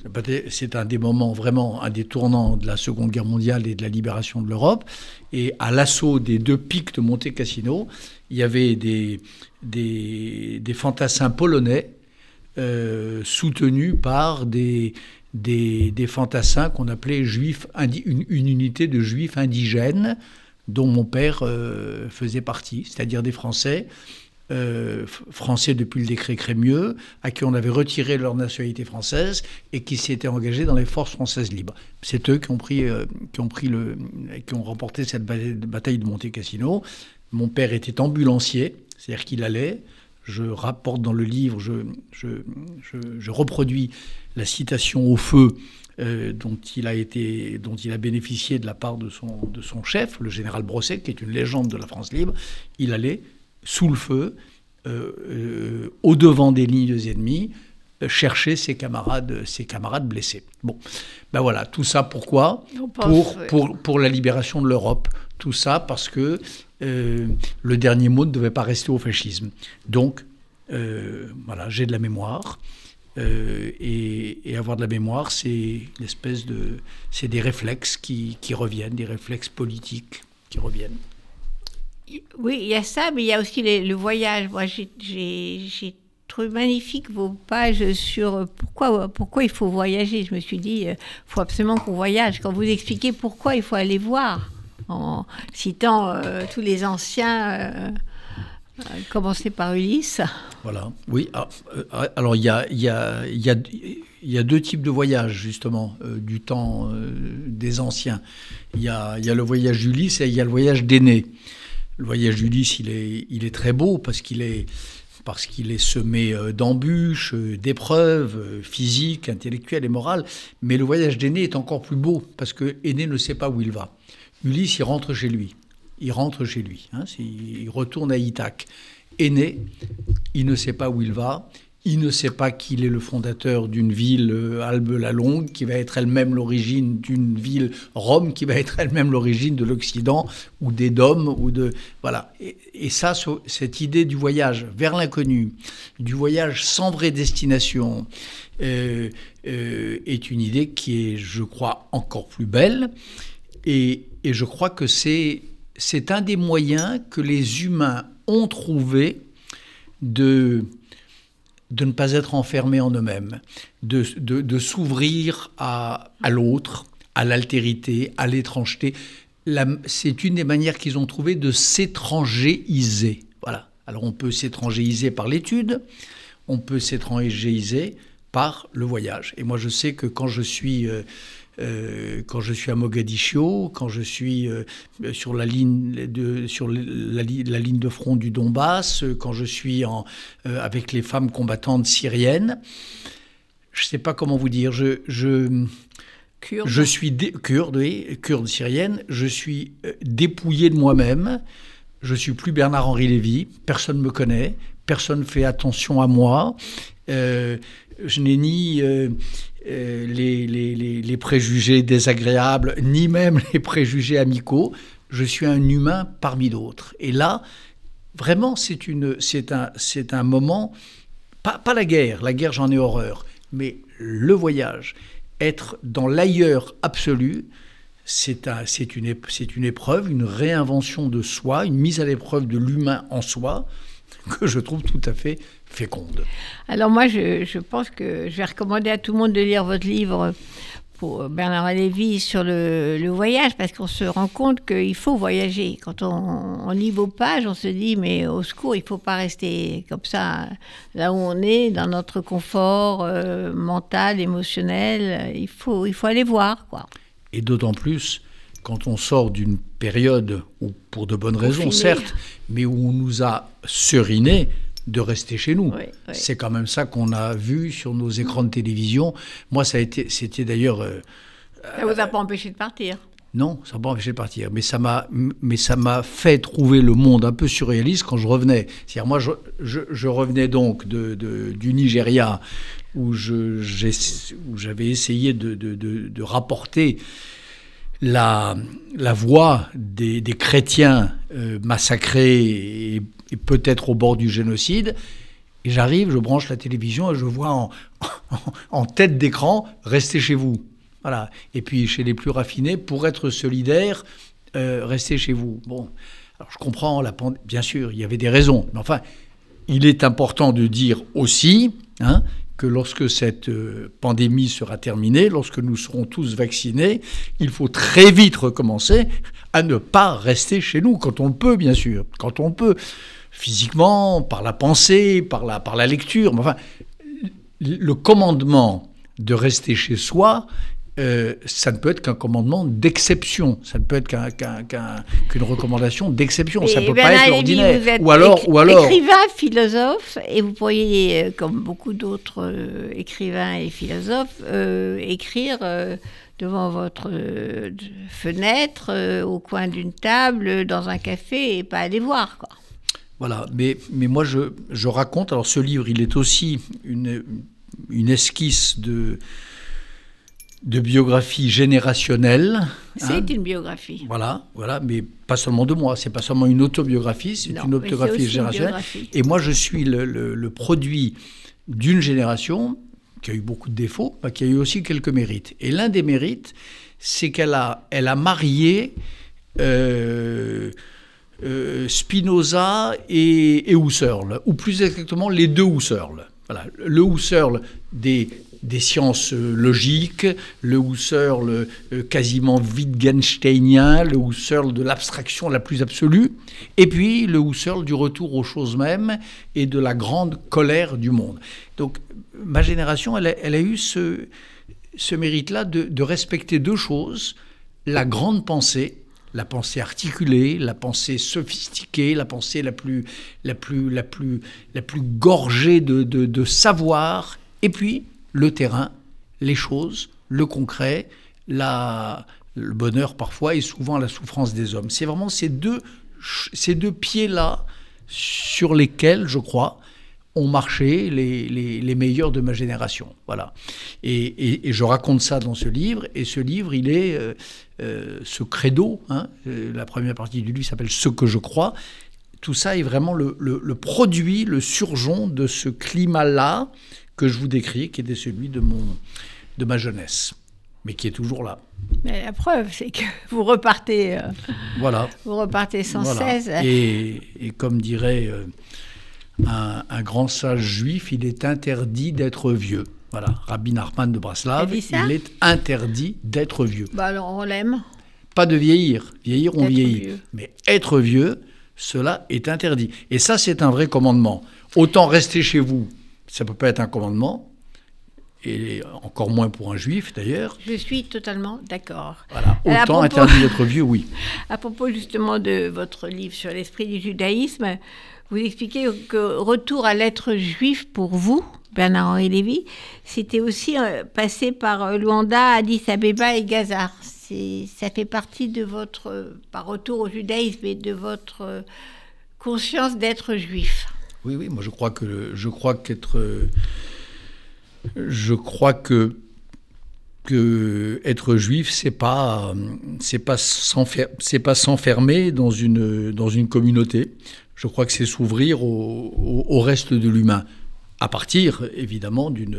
[SPEAKER 3] c'est un des moments vraiment, un des tournants de la Seconde Guerre mondiale et de la libération de l'Europe. Et à l'assaut des deux pics de Monte Cassino, il y avait des, des, des fantassins polonais euh, soutenu par des, des, fantassins qu'on appelait juifs, une, unité de juifs indigènes dont mon père euh, faisait partie, c'est-à-dire des Français, euh, Français depuis le décret Crémieux, à qui on avait retiré leur nationalité française et qui s'étaient engagés dans les forces françaises libres. C'est eux qui ont pris, qui ont pris le, qui ont remporté cette bataille de Monte Cassino. Mon père était ambulancier, c'est-à-dire qu'il allait je rapporte dans le livre, je, reproduis la citation au feu euh, dont, il a été, dont il a bénéficié de la part de son, de son chef, le général Brosset, qui est une légende de la France libre. Il allait sous le feu, euh, euh, au devant des lignes ennemies, chercher ses camarades, ses camarades blessés. Bon, ben voilà, tout ça pourquoi? Pour, pour, pour la libération de l'Europe. Tout ça parce que euh, le dernier mot ne devait pas rester au fascisme. Donc, euh, voilà, j'ai de la mémoire. Euh, et, avoir de la mémoire, c'est l'espèce de, c'est des réflexes qui, reviennent, des réflexes politiques qui reviennent.
[SPEAKER 2] Oui, il y a ça, mais il y a aussi le voyage. Moi, j'ai trouvé magnifique vos pages sur pourquoi, pourquoi il faut voyager. Je me suis dit, il faut absolument qu'on voyage. Quand vous expliquez pourquoi il faut aller voir en citant euh, tous les anciens, euh, euh, commencé par Ulysse.
[SPEAKER 3] Voilà, oui. Alors il y a, deux types de voyages, justement, du temps des anciens. Il y a, le voyage d'Ulysse et il y a le voyage d'Aîné. Le voyage d'Ulysse, il est, très beau parce qu'il est parce qu'il est semé d'embûches, d'épreuves physiques, intellectuelles et morales. Mais le voyage d'Aîné est encore plus beau parce que Aîné ne sait pas où il va. Ulysse, il rentre chez lui. Il rentre chez lui. Hein, il retourne à Ithaque. Aîné, il ne sait pas où il va. Il ne sait pas qu'il est le fondateur d'une ville, euh, Albe la Longue, qui va être elle-même l'origine d'une ville, Rome, qui va être elle-même l'origine de l'Occident, ou des Dômes, ou de... Voilà. Et, ça, cette idée du voyage vers l'inconnu, du voyage sans vraie destination, euh, euh, est une idée qui est, je crois, encore plus belle. Et, et je crois que c'est, c'est un des moyens que les humains ont trouvé de, de ne pas être enfermés en eux-mêmes, de, de, s'ouvrir à, à l'autre, à l'altérité, à l'étrangeté. c'est une des manières qu'ils ont trouvé de s'étrangéiser. Voilà. Alors on peut s'étrangéiser par l'étude, on peut s'étrangéiser par le voyage. Et moi je sais que quand je suis... Euh, euh, quand je suis à Mogadiscio, quand je suis euh, sur, la ligne de, sur la, ligne de front du Donbass, quand je suis en, euh, avec les femmes combattantes syriennes. Je ne sais pas comment vous dire. Je, je, je suis kurde, oui, kurde syrienne. Je suis dépouillé de moi-même. Je suis plus Bernard-Henri Lévy. Personne ne me connaît. Personne ne fait attention à moi. Je n'ai ni euh, les, les, préjugés désagréables, ni même les préjugés amicaux. Je suis un humain parmi d'autres. Et là, vraiment, c'est, un, moment, pas, la guerre, la guerre j'en ai horreur, mais le voyage, être dans l'ailleurs absolu, c'est une épreuve, une réinvention de soi, une mise à l'épreuve de l'humain en soi, que je trouve tout à fait féconde.
[SPEAKER 2] Alors moi, je, pense que je vais recommander à tout le monde de lire votre livre pour Bernard Lévy sur le, voyage, parce qu'on se rend compte qu'il faut voyager. Quand on, lit vos pages, on se dit, mais au secours, il ne faut pas rester comme ça, là où on est, dans notre confort euh, mental, émotionnel. Il faut, il faut aller voir, quoi.
[SPEAKER 3] Et d'autant plus quand on sort d'une période où, pour de bonnes raisons, certes, mais où on nous a seriné de rester chez nous. C'est quand même ça qu'on a vu sur nos écrans de télévision. Moi, ça a été, c'était d'ailleurs.
[SPEAKER 2] Euh, ça vous a pas empêché de partir?
[SPEAKER 3] Non, ça m'a pas empêché de partir, mais ça m'a, mais ça m'a fait trouver le monde un peu surréaliste quand je revenais. C'est-à-dire moi, je, je, revenais donc de, de, du Nigeria où, je, j'avais essayé de, de, rapporter la, la voix des, des chrétiens euh, massacrés et, et, peut-être au bord du génocide. Et j'arrive, je branche la télévision et je vois en, en tête d'écran Restez chez vous. Voilà. Et puis chez les plus raffinés, pour être solidaire, euh, restez chez vous. Bon, alors je comprends, la bien sûr, il y avait des raisons. Mais enfin, il est important de dire aussi hein, que lorsque cette euh, pandémie sera terminée, lorsque nous serons tous vaccinés, il faut très vite recommencer à ne pas rester chez nous, quand on peut, bien sûr, quand on peut, physiquement, par la pensée, par la, par la lecture. Mais enfin, le commandement de rester chez soi euh, ça ne peut être qu'un commandement d'exception. Ça ne peut être qu'une recommandation d'exception. Ça ne peut pas être l'ordinaire.
[SPEAKER 2] Ou alors, ou alors. Écrivain, philosophe, et vous pourriez, euh, comme beaucoup d'autres euh, écrivains et philosophes, écrire devant votre fenêtre, au coin d'une table, dans un café, et pas aller voir. Quoi.
[SPEAKER 3] Voilà, mais, mais moi je, je raconte, alors ce livre, il est aussi une, une esquisse de, de biographie générationnelle.
[SPEAKER 2] C'est hein. une biographie.
[SPEAKER 3] Voilà, voilà, mais pas seulement de moi. C'est pas seulement une autobiographie, c'est une autobiographie générationnelle. Et moi, je suis le, produit d'une génération qui a eu beaucoup de défauts, mais qui a eu aussi quelques mérites. Et l'un des mérites, c'est qu'elle a, elle a marié euh, euh, Spinoza et, Husserl, ou plus exactement les deux Husserl. Voilà, le Husserl des des sciences euh, logiques, le Husserl euh, quasiment Wittgensteinien, le Husserl de l'abstraction la plus absolue, et puis le Husserl du retour aux choses mêmes et de la grande colère du monde. Donc ma génération, elle a, eu ce, mérite-là de, respecter deux choses, la grande pensée, la pensée articulée, la pensée sophistiquée, la pensée la plus, la plus, la plus, la plus gorgée de, de savoir, et puis le terrain, les choses, le concret, la, le bonheur parfois et souvent la souffrance des hommes. C'est vraiment ces deux, ces deux pieds-là sur lesquels, je crois, ont marché les, les, meilleurs de ma génération. Voilà. Et, et, je raconte ça dans ce livre, et ce livre, il est euh, euh, ce credo, hein, euh, la première partie du livre s'appelle Ce que je crois. Tout ça est vraiment le, le, le produit, le surjon de ce climat-là que je vous décris, qui était celui de, mon, de ma jeunesse, mais qui est toujours là.
[SPEAKER 2] Mais la preuve, c'est que vous repartez, euh,
[SPEAKER 3] voilà.
[SPEAKER 2] vous repartez sans cesse.
[SPEAKER 3] Et, et, comme dirait euh, un, un, grand sage juif, il est interdit d'être vieux. Voilà, Rabbi Nachman de Braslav, il est interdit d'être vieux.
[SPEAKER 2] Bah alors on l'aime.
[SPEAKER 3] Pas de vieillir. Vieillir, on vieillit. Mais être vieux, cela est interdit. Et ça, c'est un vrai commandement. Autant rester chez vous ça ne peut pas être un commandement, et encore moins pour un juif d'ailleurs.
[SPEAKER 2] Je suis totalement d'accord.
[SPEAKER 3] Voilà, autant interdit d'être vieux, oui.
[SPEAKER 2] À propos justement de votre livre sur l'esprit du judaïsme, vous expliquez que retour à l'être juif pour vous, Bernard-Henri Lévy, c'était aussi euh, passé par euh, Luanda, Addis Abeba et Gaza. Ça fait partie de votre, euh, par retour au judaïsme et de votre conscience d'être juif.
[SPEAKER 3] Oui, oui, moi je crois que je crois qu'être je crois que que être juif c'est pas c'est pas c'est pas s'enfermer dans une dans une communauté. Je crois que c'est s'ouvrir au, au, reste de l'humain à partir évidemment d'une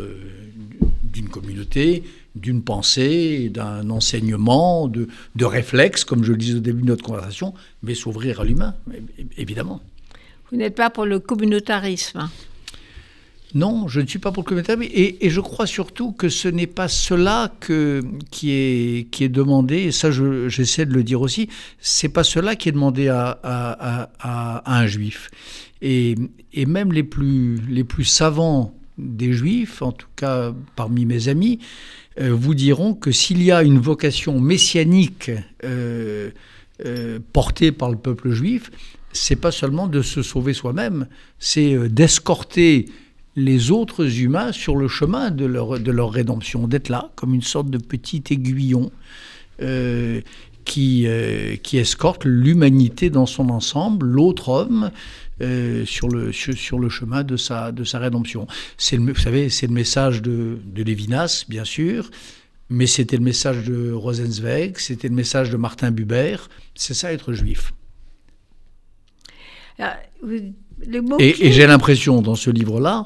[SPEAKER 3] d'une communauté, d'une pensée, d'un enseignement, de, de réflexes, comme je le disais au début de notre conversation, mais s'ouvrir à l'humain, évidemment.
[SPEAKER 2] Vous n'êtes pas pour le communautarisme
[SPEAKER 3] non, je ne suis pas pour le communautarisme. Et, je crois surtout que ce n'est pas cela que, qui, est, qui est demandé, et ça j'essaie de le dire aussi, c'est pas cela qui est demandé à, à, un juif. Et, même les plus, les plus savants des juifs, en tout cas parmi mes amis, euh, vous diront que s'il y a une vocation messianique euh, euh, portée par le peuple juif, c'est pas seulement de se sauver soi-même, c'est d'escorter les autres humains sur le chemin de leur, de leur rédemption, d'être là comme une sorte de petit aiguillon qui, qui escorte l'humanité dans son ensemble, l'autre homme, sur, le, sur, le chemin de sa, de sa rédemption. C'est vous savez, c'est le message de, de Lévinas, bien sûr, mais c'était le message de Rosenzweig, c'était le message de Martin Buber. C'est ça être juif.
[SPEAKER 2] Ah,
[SPEAKER 3] et, j'ai l'impression dans ce livre-là,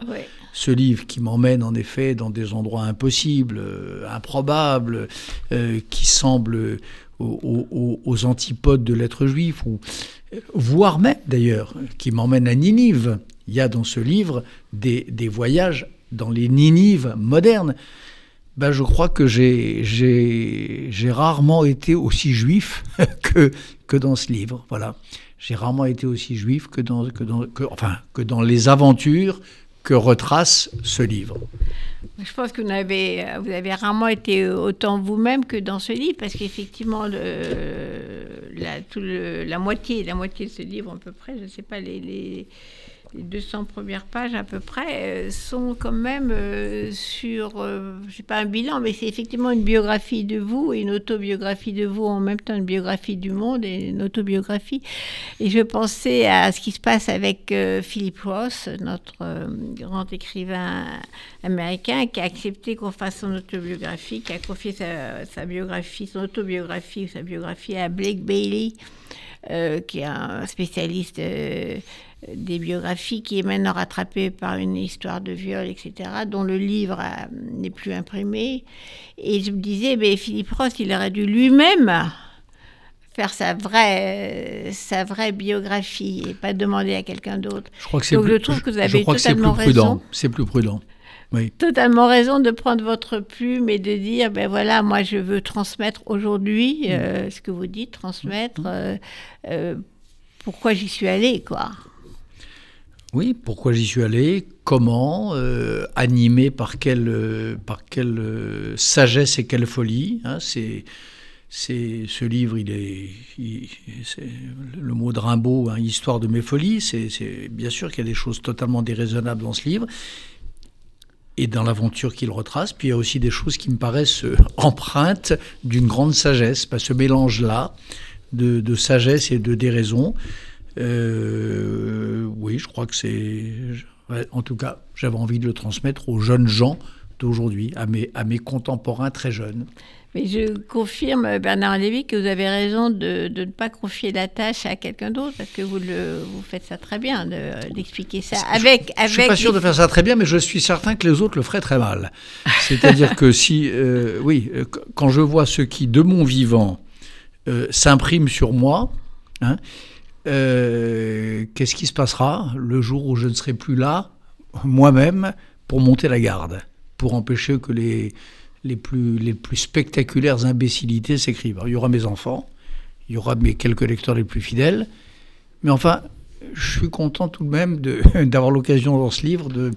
[SPEAKER 3] ce livre qui m'emmène en effet dans des endroits impossibles, euh, improbables, euh, qui semblent aux, antipodes de l'être juif, ou, voire même d'ailleurs, qui m'emmène à Ninive. Il y a dans ce livre des, voyages dans les Ninives modernes. Ben, je crois que j'ai rarement été aussi juif que, que dans ce livre. Voilà j'ai rarement été aussi juif que dans, que dans, enfin, que dans les aventures que retrace ce livre.
[SPEAKER 2] Je pense que vous avez, vous avez rarement été autant vous-même que dans ce livre, parce qu'effectivement, la, la, moitié, la moitié de ce livre à peu près, je ne sais pas, les, les les 200 premières pages à peu près euh, sont quand même euh, sur, euh, je sais pas un bilan, mais c'est effectivement une biographie de vous et une autobiographie de vous en même temps, une biographie du monde et une autobiographie. Et je pensais à ce qui se passe avec Philip Ross, notre grand écrivain américain, qui a accepté qu'on fasse son autobiographie, qui a confié sa, sa biographie, son autobiographie ou sa biographie à Blake Bailey. qui est un spécialiste des biographies qui est maintenant rattrapée par une histoire de viol, etc., dont le livre n'est plus imprimé. Et je me disais, mais Philippe Ross, il aurait dû lui-même faire sa vraie, sa vraie biographie et pas demander à quelqu'un d'autre.
[SPEAKER 3] Je crois que c'est plus, trouve que vous avez totalement raison. C'est plus prudent. Oui.
[SPEAKER 2] Totalement raison de prendre votre plume et de dire, ben voilà, moi je veux transmettre aujourd'hui mm. euh, ce que vous dites, transmettre euh, euh, pourquoi j'y suis allée, quoi.
[SPEAKER 3] Oui, pourquoi j'y suis allé, comment, euh, animé par quelle, euh, par quelle euh, sagesse et quelle folie. Hein, c'est, c'est, ce livre, il est, le mot de Rimbaud, hein, histoire de mes folies. C'est, bien sûr qu'il y a des choses totalement déraisonnables dans ce livre et dans l'aventure qu'il retrace. Puis il y a aussi des choses qui me paraissent empreintes d'une grande sagesse. Pas ce mélange-là de, de, sagesse et de déraison. Euh, oui, je crois que c'est. En tout cas, j'avais envie de le transmettre aux jeunes gens d'aujourd'hui, à mes, à mes contemporains très jeunes.
[SPEAKER 2] Mais je confirme, Bernard Lévy, que vous avez raison de, de ne pas confier la tâche à quelqu'un d'autre, parce que vous, le, vous faites ça très bien, d'expliquer ça. Avec,
[SPEAKER 3] je ne suis pas sûr de faire ça très bien, mais je suis certain que les autres le feraient très mal. C'est-à-dire que si, euh, oui, euh, quand je vois ce qui, de mon vivant, euh, s'imprime sur moi, hein, euh, qu'est-ce qui se passera le jour où je ne serai plus là, moi-même, pour monter la garde, pour empêcher que les, les, plus, les plus spectaculaires imbécilités s'écrivent. Il y aura mes enfants, il y aura mes quelques lecteurs les plus fidèles, mais enfin, je suis content tout de même d'avoir l'occasion dans ce livre de,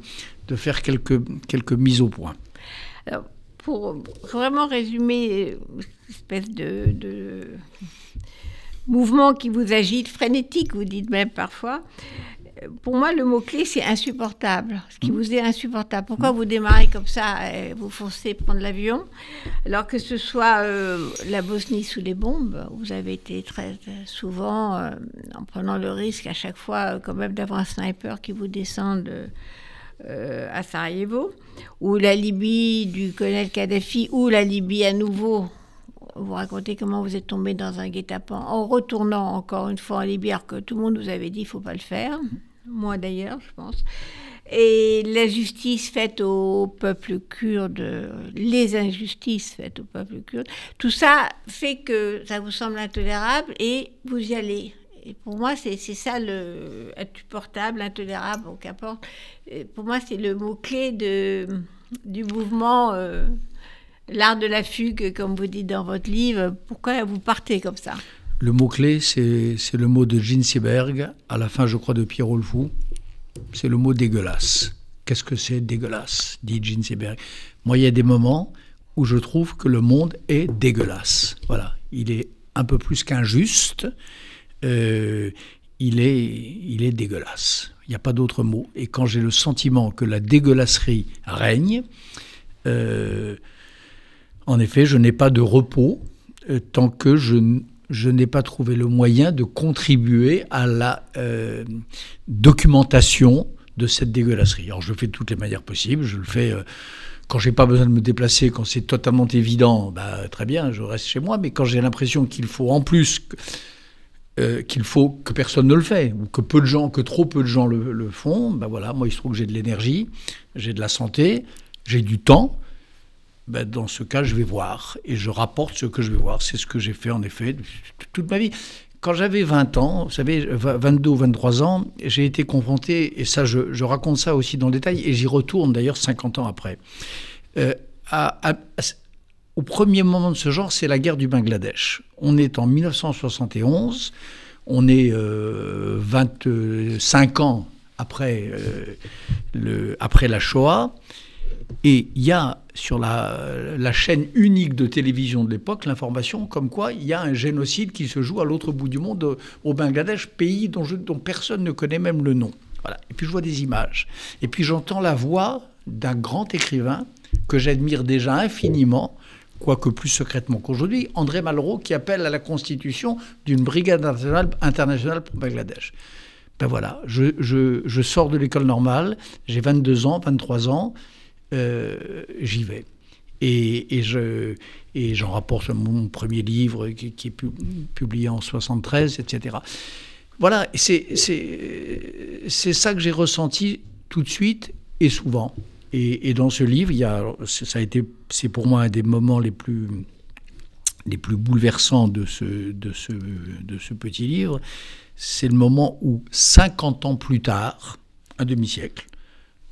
[SPEAKER 3] de, faire quelques, quelques mises au point.
[SPEAKER 2] Pour vraiment résumer, cette espèce de mouvement qui vous agite, frénétique, vous dites même parfois. Pour moi, le mot-clé, c'est insupportable. Ce qui mm. vous est insupportable. Pourquoi vous démarrez comme ça et vous foncez prendre l'avion? Alors que ce soit euh, la Bosnie sous les bombes, vous avez été très souvent, euh, en prenant le risque à chaque fois, euh, quand même, d'avoir un sniper qui vous descende à Sarajevo, ou la Libye du colonel Kadhafi, ou la Libye à nouveau vous racontez comment vous êtes tombé dans un guet-apens en retournant encore une fois en Libye, alors que tout le monde vous avait dit qu'il ne faut pas le faire. Moi d'ailleurs, je pense. Et la justice faite au peuple kurde, les injustices faites au peuple kurde, tout ça fait que ça vous semble intolérable et vous y allez. Et pour moi, c'est ça le insupportable, intolérable, qu'importe. Pour moi, c'est le mot-clé du mouvement. Euh, L'art de la fugue, comme vous dites dans votre livre, pourquoi vous partez comme ça?
[SPEAKER 3] Le mot-clé, c'est le mot de Jean Seberg, à la fin, je crois, de Pierrot le. C'est le mot dégueulasse. Qu'est-ce que c'est dégueulasse? dit Jean Seberg. Moi, il y a des moments où je trouve que le monde est dégueulasse. Voilà, il est un peu plus qu'injuste. Euh, il, est, il est dégueulasse. Il n'y a pas d'autre mot. Et quand j'ai le sentiment que la dégueulasserie règne, euh, en effet, je n'ai pas de repos euh, tant que je je n'ai pas trouvé le moyen de contribuer à la euh, documentation de cette dégueulasserie. Alors je le fais de toutes les manières possibles, je le fais euh, quand j'ai pas besoin de me déplacer, quand c'est totalement évident, bah, très bien, je reste chez moi, mais quand j'ai l'impression qu'il faut en plus euh, qu'il faut que personne ne le fait, ou que peu de gens, que trop peu de gens le, font, ben voilà, moi il se trouve que j'ai de l'énergie, j'ai de la santé, j'ai du temps, ben dans ce cas je vais voir, et je rapporte ce que je vais voir. C'est ce que j'ai fait en effet toute ma vie. Quand j'avais 20 ans, vous savez, 22 ou 23 ans, j'ai été confronté, et ça je, raconte ça aussi dans le détail, et j'y retourne d'ailleurs 50 ans après, euh, au premier moment de ce genre, c'est la guerre du Bangladesh. On est en 1971, on est 25 euh, ans après, euh, le, après la Shoah, et il y a sur la, chaîne unique de télévision de l'époque l'information comme quoi il y a un génocide qui se joue à l'autre bout du monde, au Bangladesh, pays dont, personne ne connaît même le nom. Voilà. Et puis je vois des images. Et puis j'entends la voix d'un grand écrivain que j'admire déjà infiniment, quoique plus secrètement qu'aujourd'hui, André Malraux, qui appelle à la constitution d'une brigade internationale, pour Bangladesh. Ben voilà, je sors de l'école normale, j'ai 22 ans, 23 ans, euh, j'y vais. Et, et je, et j'en rapporte mon premier livre qui, est publié en 73, etc. Voilà, c'est, ça que j'ai ressenti tout de suite et souvent. Et, et, dans ce livre, il y a, ça a été, c'est pour moi un des moments les plus, les plus bouleversants de ce, de ce, de ce petit livre. C'est le moment où, 50 ans plus tard, un demi-siècle,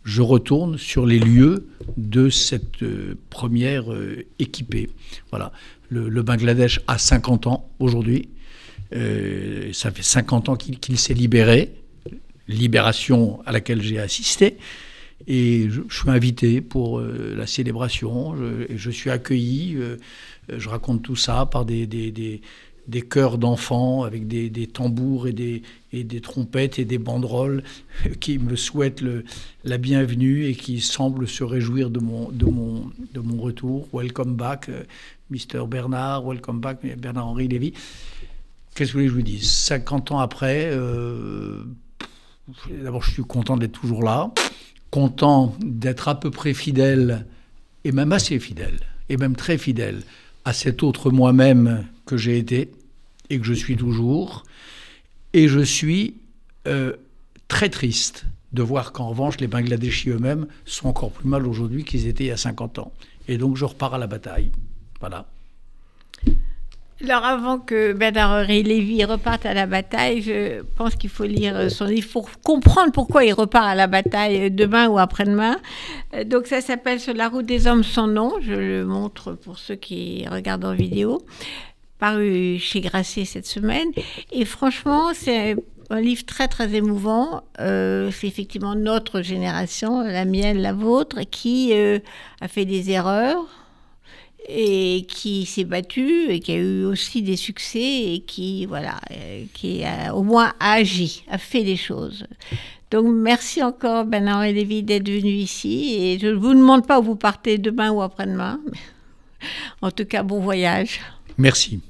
[SPEAKER 3] je retourne sur les lieux de cette euh, première euh, équipée. Voilà. Le, Bangladesh a 50 ans aujourd'hui. Euh, ça fait 50 ans qu'il s'est libéré, libération à laquelle j'ai assisté. Et je, suis invité pour la célébration. Je, suis accueilli. je raconte tout ça par des des chœurs d'enfants avec des, tambours et des, et des, trompettes et des banderoles qui me souhaitent le, la bienvenue et qui semblent se réjouir de mon, de mon, de mon retour. Welcome back, euh, Mr. Bernard, welcome back, Bernard-Henri Lévy. Qu'est-ce que je vous dise? 50 ans après, euh, d'abord je suis content d'être toujours là, content d'être à peu près fidèle, et même assez fidèle, et même très fidèle à cet autre moi-même que j'ai été et que je suis toujours. Et je suis euh, très triste de voir qu'en revanche, les Bangladeshis eux-mêmes sont encore plus mal aujourd'hui qu'ils étaient il y a 50 ans. Et donc, je repars à la bataille. Voilà.
[SPEAKER 2] Alors, avant que Bernard-Henri Lévy reparte à la bataille, je pense qu'il faut lire son livre pour comprendre pourquoi il repart à la bataille demain ou après-demain. Donc, ça s'appelle Sur la route des hommes sans nom. Je le montre pour ceux qui regardent en vidéo paru chez Grasset cette semaine. Et franchement, c'est un livre très très émouvant. Euh, c'est effectivement notre génération, la mienne, la vôtre, qui euh, a fait des erreurs et qui s'est battu et qui a eu aussi des succès et qui voilà, euh, qui a au moins agi, a fait des choses. Donc merci encore Bernard et Lévy d'être venu ici et je ne vous demande pas où vous partez demain ou après-demain. En tout cas, bon voyage.
[SPEAKER 3] Merci.